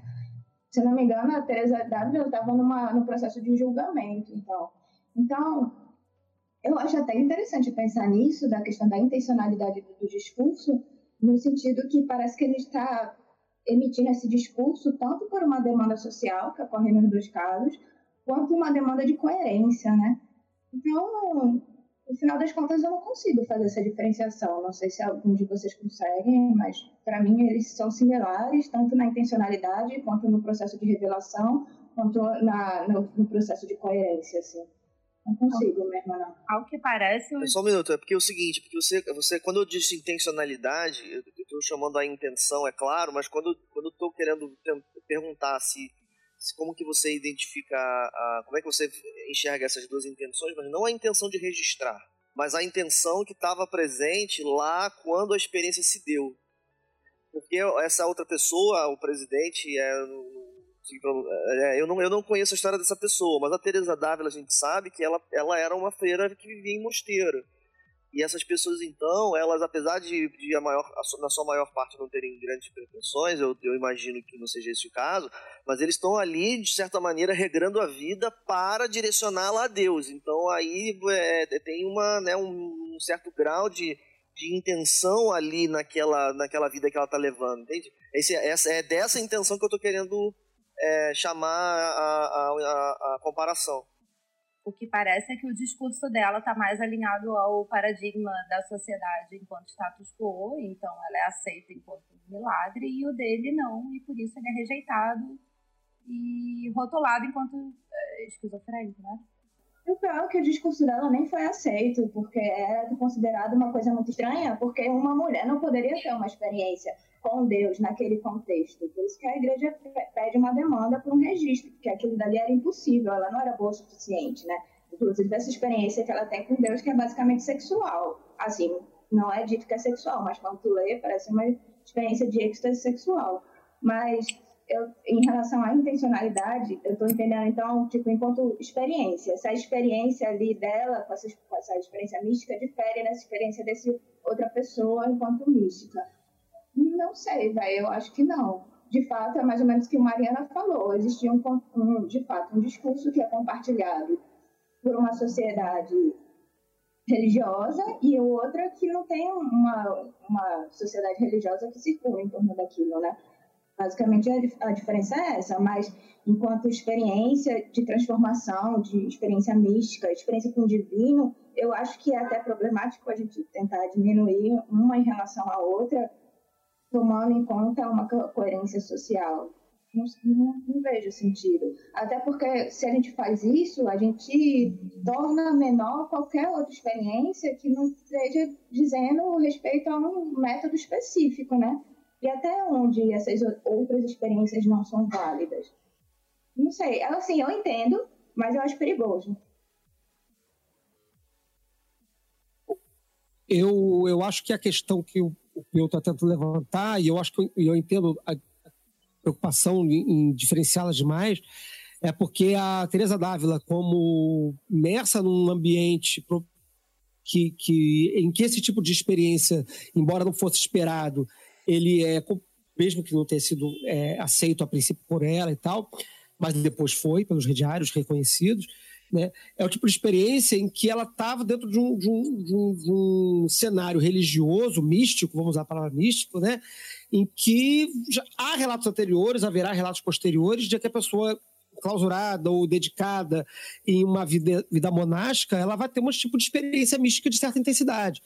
Se não me engano, a Teresa Dávila estava no processo de julgamento, então. Então, eu acho até interessante pensar nisso, da questão da intencionalidade do, do discurso, no sentido que parece que ele está emitindo esse discurso tanto por uma demanda social, que ocorre nos dois casos, quanto uma demanda de coerência, né? Então, no final das contas, eu não consigo fazer essa diferenciação. Não sei se algum de vocês conseguem, mas para mim eles são similares, tanto na intencionalidade, quanto no processo de revelação, quanto na, no, no processo de coerência, assim. Não consigo mesmo, não. Ao que parece. Eu... Só um minuto, é porque é o seguinte, porque você, você quando eu disse intencionalidade, eu estou chamando a intenção, é claro, mas quando, quando eu estou querendo perguntar se como que você identifica, a, como é que você enxerga essas duas intenções, mas não a intenção de registrar, mas a intenção que estava presente lá quando a experiência se deu. porque essa outra pessoa, o presidente, é, é, eu, não, eu não conheço a história dessa pessoa, mas a Teresa Dávila a gente sabe que ela, ela era uma freira que vivia em mosteiro. E essas pessoas, então, elas, apesar de, de a maior, na sua maior parte não terem grandes pretensões, eu, eu imagino que não seja esse o caso, mas eles estão ali, de certa maneira, regrando a vida para direcioná-la a Deus. Então, aí é, tem uma, né, um certo grau de, de intenção ali naquela, naquela vida que ela está levando, entende? Esse, essa, é dessa intenção que eu estou querendo é, chamar a, a, a, a comparação. O que parece é que o discurso dela está mais alinhado ao paradigma da sociedade enquanto status quo, então ela é aceita enquanto milagre, e o dele não, e por isso ele é rejeitado e rotulado enquanto é, esquizofrênico, né? O pior é que o discurso dela nem foi aceito, porque era considerado uma coisa muito estranha, porque uma mulher não poderia ter uma experiência com Deus naquele contexto. Por isso que a igreja pede uma demanda por um registro, porque aquilo dali era impossível, ela não era boa o suficiente, né? Inclusive essa experiência que ela tem com Deus, que é basicamente sexual. Assim, não é dito que é sexual, mas quando tu lê, parece uma experiência de êxtase sexual. Mas eu, em relação à intencionalidade, eu estou entendendo, então, tipo, enquanto experiência. Essa experiência ali dela, com essa, com essa experiência mística, difere nessa experiência desse outra pessoa enquanto mística. Não sei, velho, eu acho que não. De fato, é mais ou menos o que Mariana falou. Existe um, um, de fato, um discurso que é compartilhado por uma sociedade religiosa e outra que não tem uma, uma sociedade religiosa que circula em torno daquilo, né? Basicamente, a, diferença é essa, mas enquanto experiência de transformação, de experiência mística, experiência com o divino, eu acho que é até problemático a gente tentar diminuir uma em relação à outra, tomando em conta uma coerência social. Não, não, não, vejo sentido. Até porque se a gente faz isso, a gente torna menor qualquer outra experiência que não esteja dizendo respeito a um método específico, né? E até onde essas outras experiências não são válidas? Não sei. Assim, eu entendo, mas eu acho perigoso. Eu, eu acho que a questão que o Pio está tentando levantar, e eu acho que eu, eu entendo a preocupação em, em diferenciá-las demais, é porque a Teresa Dávila, como imersa num ambiente que, que, em que esse tipo de experiência, embora não fosse esperado, ele é, mesmo que não tenha sido é, aceito a princípio por ela e tal, mas depois foi pelos rediários reconhecidos, né? É o tipo de experiência em que ela estava dentro de um, de, um, de, um, de um, cenário religioso, místico, vamos usar a palavra místico, né? em que há relatos anteriores, haverá relatos posteriores de que a pessoa clausurada ou dedicada em uma vida, vida monástica, ela vai ter um tipo de experiência mística de certa intensidade.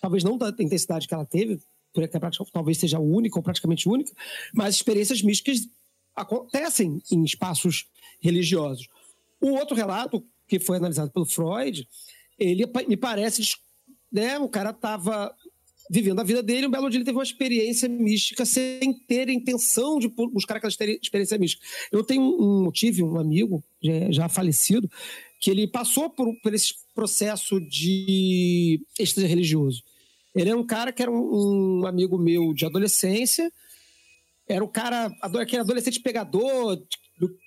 Talvez não da intensidade que ela teve, talvez seja única ou praticamente única, mas experiências místicas acontecem em espaços religiosos. O outro relato, que foi analisado pelo Freud, ele me parece, né, o cara estava vivendo a vida dele, um belo dia ele teve uma experiência mística sem ter intenção de buscar aquela experiência mística. Eu tenho um, tive um amigo, já falecido, que ele passou por, por esse processo de êxtase religioso. Ele é um cara que era um, um amigo meu de adolescência, era o cara, aquele adolescente pegador,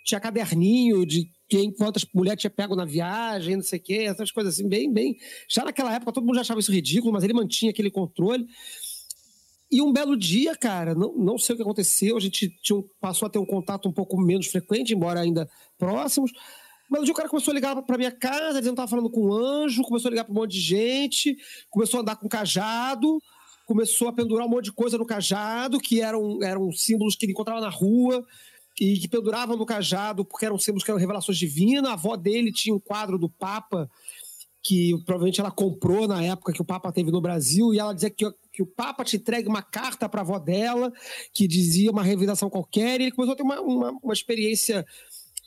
tinha caderninho de quem quantas mulheres tinha pego na viagem, não sei o quê, essas coisas assim, bem, bem. Já naquela época todo mundo já achava isso ridículo, mas ele mantinha aquele controle. E um belo dia, cara, não, não sei o que aconteceu, a gente tinha, passou a ter um contato um pouco menos frequente, embora ainda próximos. Mas o cara começou a ligar pra minha casa, dizendo que tava falando com um anjo, começou a ligar pra um monte de gente, começou a andar com cajado, começou a pendurar um monte de coisa no cajado, que eram, eram símbolos que ele encontrava na rua e que penduravam no cajado porque eram símbolos que eram revelações divinas. A avó dele tinha um quadro do Papa que provavelmente ela comprou na época que o Papa teve no Brasil, e ela dizia que, que o Papa te entregue uma carta para a avó dela, que dizia uma revelação qualquer, e ele começou a ter uma, uma, uma experiência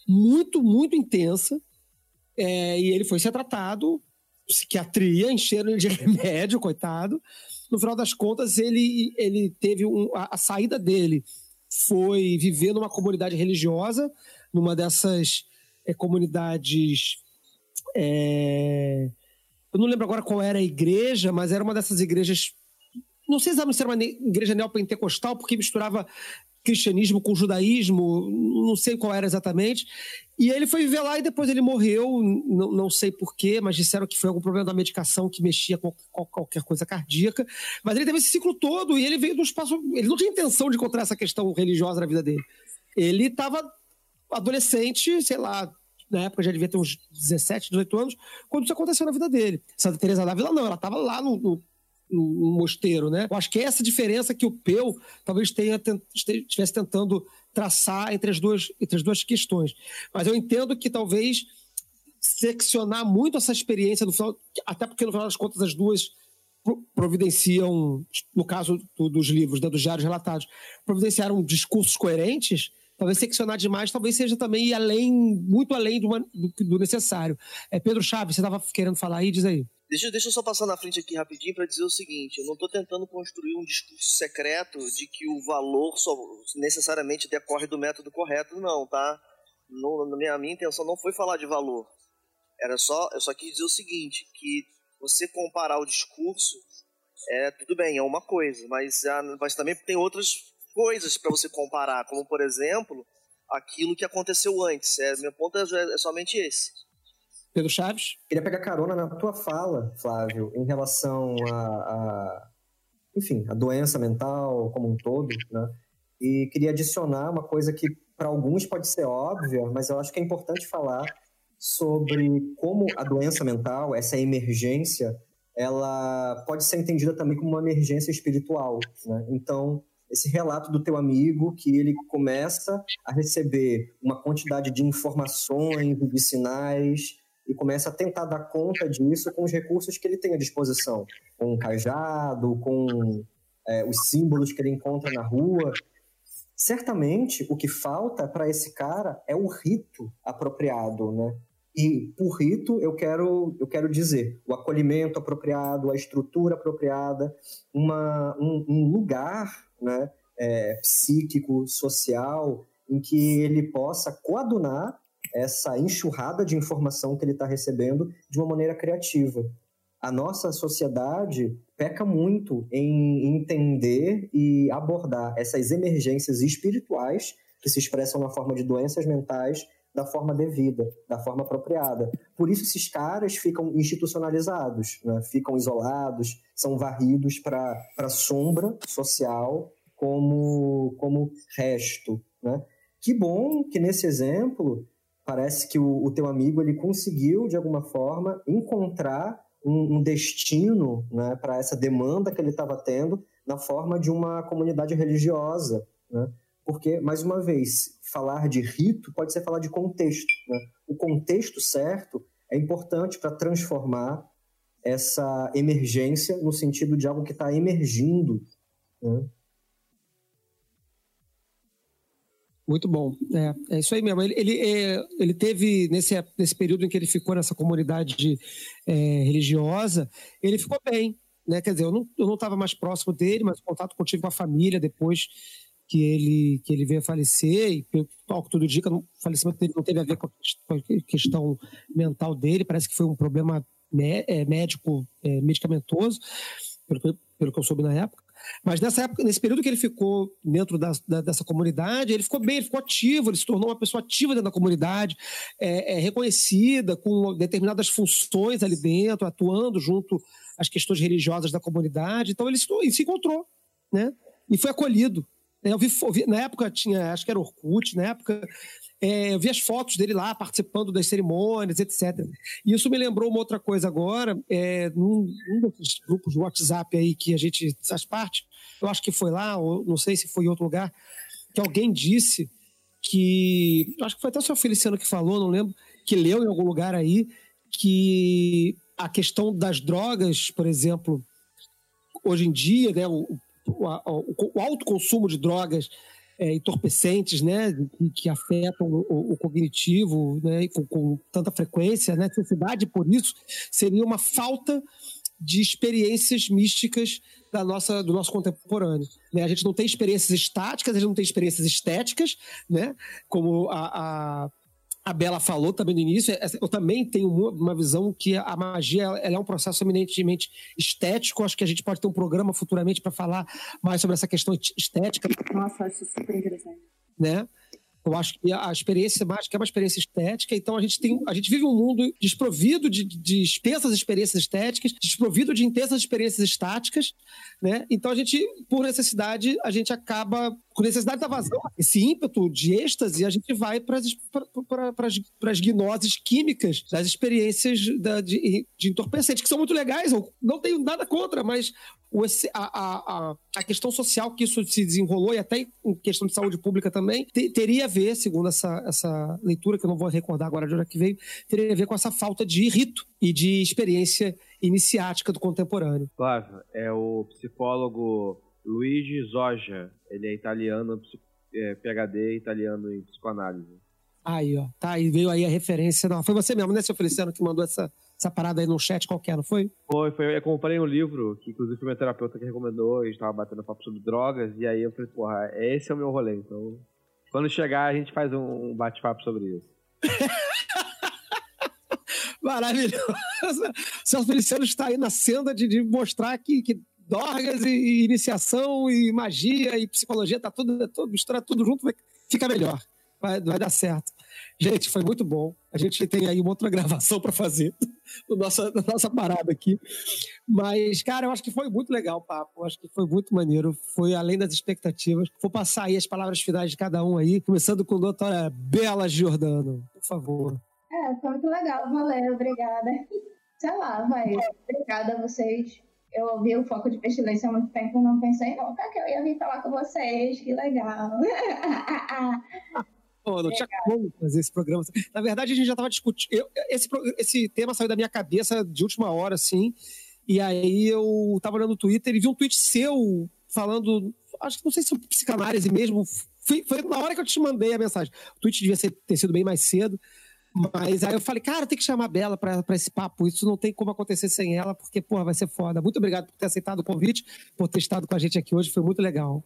muito, muito intensa, é, e ele foi ser tratado, psiquiatria, encheram ele de remédio, coitado. No final das contas, ele, ele teve um, a, a saída dele foi viver numa comunidade religiosa, numa dessas é, comunidades. É, eu não lembro agora qual era a igreja, mas era uma dessas igrejas não sei se era uma igreja neopentecostal, porque misturava cristianismo com judaísmo, não sei qual era exatamente. E ele foi viver lá e depois ele morreu, não, não sei porquê, mas disseram que foi algum problema da medicação que mexia com, com, qualquer coisa cardíaca. Mas ele teve esse ciclo todo e ele veio do espaço. Ele não tinha intenção de encontrar essa questão religiosa na vida dele. Ele estava adolescente, sei lá, na época já devia ter uns 17, 18 anos, quando isso aconteceu na vida dele. Santa Teresa da Vila não, ela estava lá no, no no mosteiro, né? Eu acho que é essa diferença que o Peu talvez tenha estivesse tentando traçar entre as duas entre as duas questões. Mas eu entendo que talvez seccionar muito essa experiência no final, até porque no final das contas as duas providenciam, no caso do, dos livros, né, dos diários relatados, providenciaram discursos coerentes. Talvez seccionar demais, talvez seja também ir além, muito além do, do, do necessário. É, Pedro Chaves, você estava querendo falar aí, diz aí. Deixa, deixa eu só passar na frente aqui rapidinho para dizer o seguinte: eu não estou tentando construir um discurso secreto de que o valor só necessariamente decorre do método correto, não, tá? Não, a, minha, minha intenção não foi falar de valor. Era só, eu só quis dizer o seguinte: que você comparar o discurso, é tudo bem, é uma coisa, mas, mas também tem outras coisas para você comparar, como por exemplo aquilo que aconteceu antes. É, meu ponto é, é somente esse. Pedro Chaves? Queria pegar carona na tua fala, Flávio, em relação a, a enfim, a doença mental como um todo, né? E queria adicionar uma coisa que para alguns pode ser óbvia, mas eu acho que é importante falar sobre como a doença mental, essa emergência, ela pode ser entendida também como uma emergência espiritual. Né? Então, esse relato do teu amigo que ele começa a receber uma quantidade de informações, de sinais, e começa a tentar dar conta disso com os recursos que ele tem à disposição, com um cajado, com é, os símbolos que ele encontra na rua. Certamente, o que falta para esse cara é o rito apropriado, né? E por rito eu quero eu quero dizer o acolhimento apropriado, a estrutura apropriada, uma, um, um lugar, né? É, psíquico, social, em que ele possa coadunar essa enxurrada de informação que ele está recebendo de uma maneira criativa. A nossa sociedade peca muito em entender e abordar essas emergências espirituais que se expressam na forma de doenças mentais da forma devida, da forma apropriada. Por isso esses caras ficam institucionalizados, né? ficam isolados, são varridos para a sombra social como, como resto. Né? Que bom que nesse exemplo parece que o, o teu amigo ele conseguiu de alguma forma encontrar um, um destino né, para essa demanda que ele estava tendo na forma de uma comunidade religiosa, né? Porque, mais uma vez, falar de rito pode ser falar de contexto. Né? O contexto certo é importante para transformar essa emergência no sentido de algo que está emergindo. Né? Muito bom. É, é isso aí mesmo. Ele, ele, é, ele teve, nesse, nesse período em que ele ficou nessa comunidade é, religiosa, ele ficou bem. Né? Quer dizer, eu não eu estava mais próximo dele, mas o contato contigo com a família depois que ele, que ele veio a falecer, e pelo que tudo indica, o falecimento dele não teve a ver com a questão mental dele, parece que foi um problema é, médico, é, medicamentoso, pelo que, pelo que eu soube na época. Mas nessa época, nesse período que ele ficou dentro da, da, dessa comunidade, ele ficou bem, ele ficou ativo, ele se tornou uma pessoa ativa dentro da comunidade, é, é, reconhecida, com determinadas funções ali dentro, atuando junto às questões religiosas da comunidade. Então ele se, ele se encontrou, né? E foi acolhido. Eu vi, na época tinha, acho que era Orkut, na época é, eu vi as fotos dele lá participando das cerimônias, etc. E isso me lembrou uma outra coisa agora, é, num, num grupos de WhatsApp aí que a gente faz parte, eu acho que foi lá, ou não sei se foi em outro lugar, que alguém disse que, acho que foi até o seu Feliciano que falou, não lembro, que leu em algum lugar aí, que a questão das drogas, por exemplo, hoje em dia, né, o, o, o, o alto consumo de drogas é, entorpecentes, né, que, que afetam o, o, cognitivo, né, com, com, tanta frequência, né, necessidade por isso seria uma falta de experiências místicas da nossa, do nosso contemporâneo. Né? A gente não tem experiências estáticas, a gente não tem experiências estéticas, né, como a, a a Bela falou também no início, é, eu também tenho uma visão que a magia é um processo eminentemente estético. Acho que a gente pode ter um programa futuramente para falar mais sobre essa questão estética. Nossa, acho super interessante. Né? Eu acho que a experiência mágica é uma experiência estética, então a gente tem, a gente vive um mundo desprovido de, de espessas experiências estéticas, desprovido de intensas experiências estáticas, né? Então a gente, por necessidade, a gente acaba com necessidade da vazão, esse ímpeto de êxtase, a gente vai para as gnoses químicas das experiências da, de, de que são muito legais, eu não tenho nada contra, mas o, a, a, a, questão social que isso se desenrolou, e até em questão de saúde pública também, te, teria a ver, segundo essa, essa leitura, que eu não vou recordar agora de onde é que veio, teria a ver com essa falta de rito e de experiência iniciática do contemporâneo. Flávio, é o psicólogo Luigi Zoja, ele é italiano, é, PhD italiano em psicoanálise. Aí, ó. Tá, e veio aí a referência. Não, foi você mesmo, né, seu Feliciano, que mandou essa, essa parada aí no chat qualquer, não foi? Foi, foi. Eu comprei um livro, que inclusive foi meu terapeuta que recomendou, a gente tava batendo papo sobre drogas, e aí eu falei, porra, esse é o meu rolê, então. Quando chegar, a gente faz um bate-papo sobre isso. Maravilhoso. O Celso Feliciano está aí na senda de, de mostrar que, que dorgas e, e, iniciação e magia e psicologia, tá tudo, tudo mistura tudo junto, fica melhor. Vai, vai dar certo. Gente, foi muito bom. A gente tem aí uma outra gravação para fazer nossa, da nossa parada aqui. Mas, cara, eu acho que foi muito legal o papo. Eu acho que foi muito maneiro. Foi além das expectativas. Vou passar aí as palavras finais de cada um aí, começando com a doutora Bela Giordano. Por favor. É, foi muito legal. Valeu, obrigada. Sei lá, vai. Obrigada a vocês eu ouvi o Foco de Pestilência há muito tempo não pensei nunca que eu ia vir falar com vocês. Que legal. Pô, não tinha como fazer esse programa. Na verdade, a gente já estava discutindo. esse, esse tema saiu da minha cabeça de última hora, assim. E aí eu estava olhando no Twitter e vi um tweet seu falando. Acho que não sei se é psicanálise mesmo. Foi, foi na hora que eu te mandei a mensagem. O tweet devia ser, ter sido bem mais cedo. Mas aí eu falei, cara, tem que chamar a Bela pra esse papo. Isso não tem como acontecer sem ela, porque, porra, vai ser foda. Muito obrigado por ter aceitado o convite, por ter estado com a gente aqui hoje. Foi muito legal.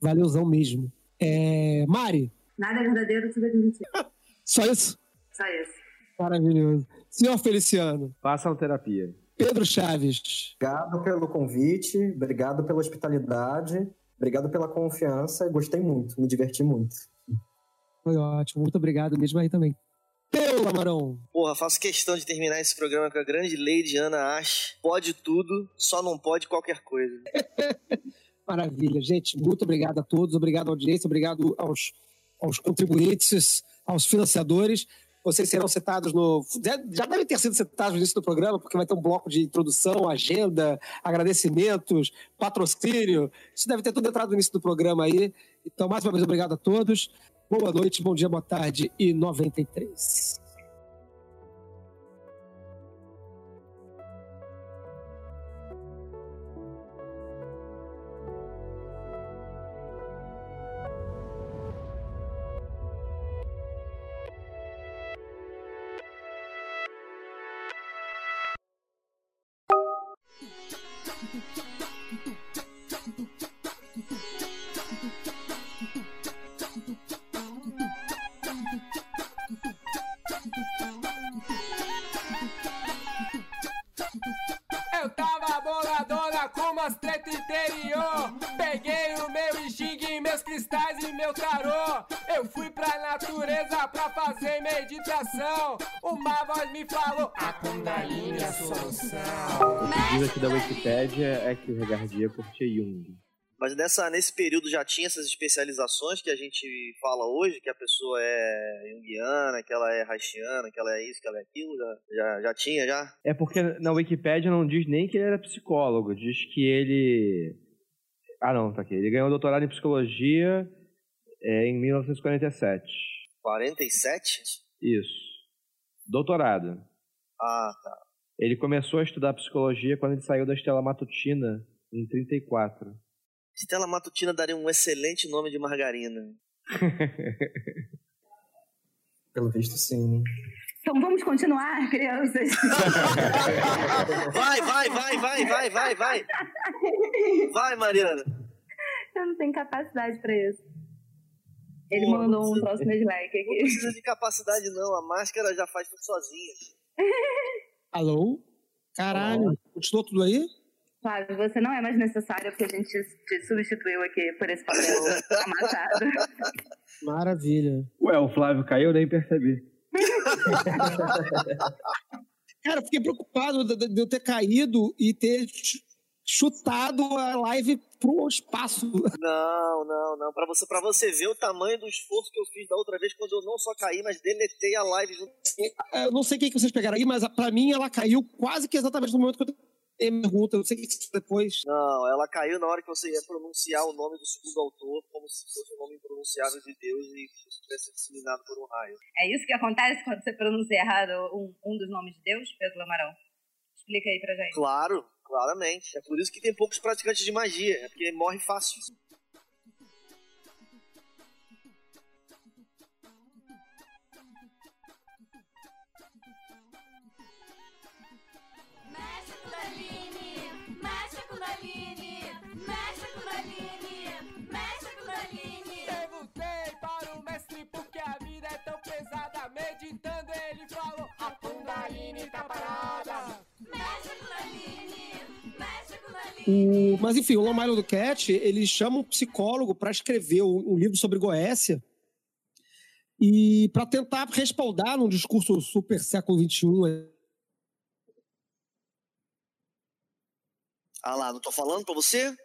Valeuzão mesmo. É... Mari. Nada é verdadeiro, tudo é mentira. Só isso? Só isso. Maravilhoso. Senhor Feliciano. Façam terapia. Pedro Chaves. Obrigado pelo convite, obrigado pela hospitalidade, obrigado pela confiança. Gostei muito, me diverti muito. Foi ótimo. Muito obrigado mesmo aí também teu, Lamarão. Porra, faço questão de terminar esse programa com a grande Lady Ana Ash. Pode tudo, só não pode qualquer coisa. Maravilha, gente. Muito obrigado a todos, obrigado à audiência, obrigado aos, aos contribuintes, aos financiadores. Vocês serão citados no. Já devem ter sido citados no início do programa, porque vai ter um bloco de introdução, agenda, agradecimentos, patrocínio. Isso deve ter tudo entrado no início do programa aí. Então, mais uma vez, obrigado a todos. Boa noite, bom dia, boa tarde e 93. Mas nessa, nesse período já tinha essas especializações que a gente fala hoje, que a pessoa é junguiana, que ela é haitiana, que ela é isso, que ela é aquilo, já, já, já tinha, já? É porque na Wikipedia não diz nem que ele era psicólogo, diz que ele... Ah não, tá aqui. Ele ganhou doutorado em psicologia é, em 1947. 47? Isso. Doutorado. Ah, tá. Ele começou a estudar psicologia quando ele saiu da Estela Matutina, em 34. Estela Matutina daria um excelente nome de margarina. Pelo visto, sim. Então vamos continuar, crianças. vai, vai, vai, vai, vai, vai, vai. Vai, Mariana. Eu não tenho capacidade para isso. Ele Pô, mandou um não troço no Slack Não aqui. precisa de capacidade, não. A máscara já faz tudo sozinha. Alô? Caralho, continuou tudo aí? Flávio, você não é mais necessário porque a gente te substituiu aqui por esse papel amassado. Maravilha. Ué, o Flávio caiu, nem percebi. Cara, eu fiquei preocupado de, eu ter caído e ter ch- chutado a live pro espaço. Não, não, não. Pra você, pra você ver o tamanho do esforço que eu fiz da outra vez, quando eu não só caí, mas deletei a live junto. Eu não sei o que vocês pegaram aí, mas a- pra mim ela caiu quase que exatamente no momento que eu tenho a pergunta. Eu não sei o que que depois. Não, ela caiu na hora que você ia pronunciar o nome do segundo autor, como se fosse o nome impronunciável de Deus e isso tivesse disseminado por um raio. É isso que acontece quando você pronuncia errado um, um dos nomes de Deus, Pedro Lamarão? Explica aí pra gente. Claro, claramente. É por isso que tem poucos praticantes de magia, é porque morre fácil. Kundalini, mexe Kundalini, mexe Kundalini. Perguntei para o mestre por que a vida é tão pesada. Meditando, ele falou: A Kundalini tá parada. Mexe Kundalini, mexe Kundalini. O- Mas enfim, o Island do Cat, ele chama um psicólogo para escrever um, um livro sobre Goécia e para tentar respaldar num discurso super século XXI. Ah lá, não tô falando pra você?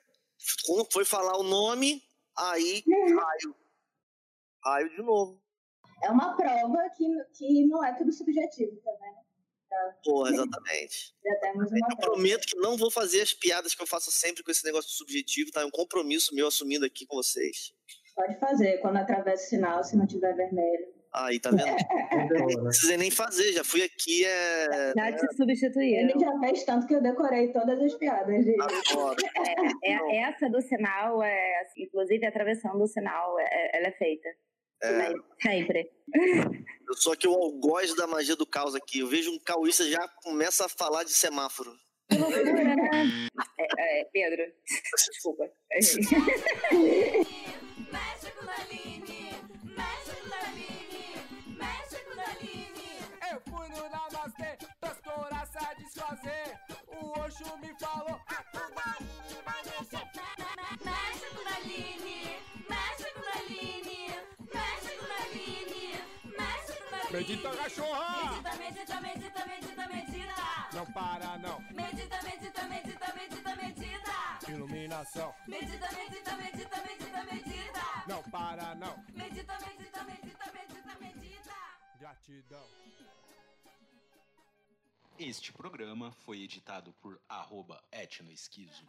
Foi falar o nome, aí raio. Raio de novo. É uma prova que, que não é tudo subjetivo, tá vendo? Porra, exatamente. Já temos uma Eu prova. prometo que não vou fazer as piadas que eu faço sempre com esse negócio subjetivo, tá? É um compromisso meu assumindo aqui com vocês. Pode fazer quando atravessa o sinal, se não tiver vermelho. Aí, tá vendo? Não precisa nem fazer, já fui aqui, é. Já te substituíram. Ele já fez tanto que eu decorei todas as piadas dele. Agora. É, é- essa do sinal, é, inclusive a travessão do sinal, é- ela é feita. É, Sempre. eu sou aqui o algoz da magia do caos aqui. Eu vejo um cauísta já começa a falar de semáforo. Que loucura, né? É, é, Pedro, desculpa. Namastê, pras coraças desfazer. O Osho me falou: A Kundalini vai mexer. Mexe Kundalini, mexe Kundalini, mexe Kundalini, mexe Kundalini. Medita, cachorra! Medita, medita, medita, medita, medita. Não para, não. Medita, medita, medita, medita, medita. Iluminação. Medita, medita, medita, medita, medita. Não para, não. Medita, medita, medita, medita, medita. Gratidão. Este programa foi editado por arroba etnoesquizo.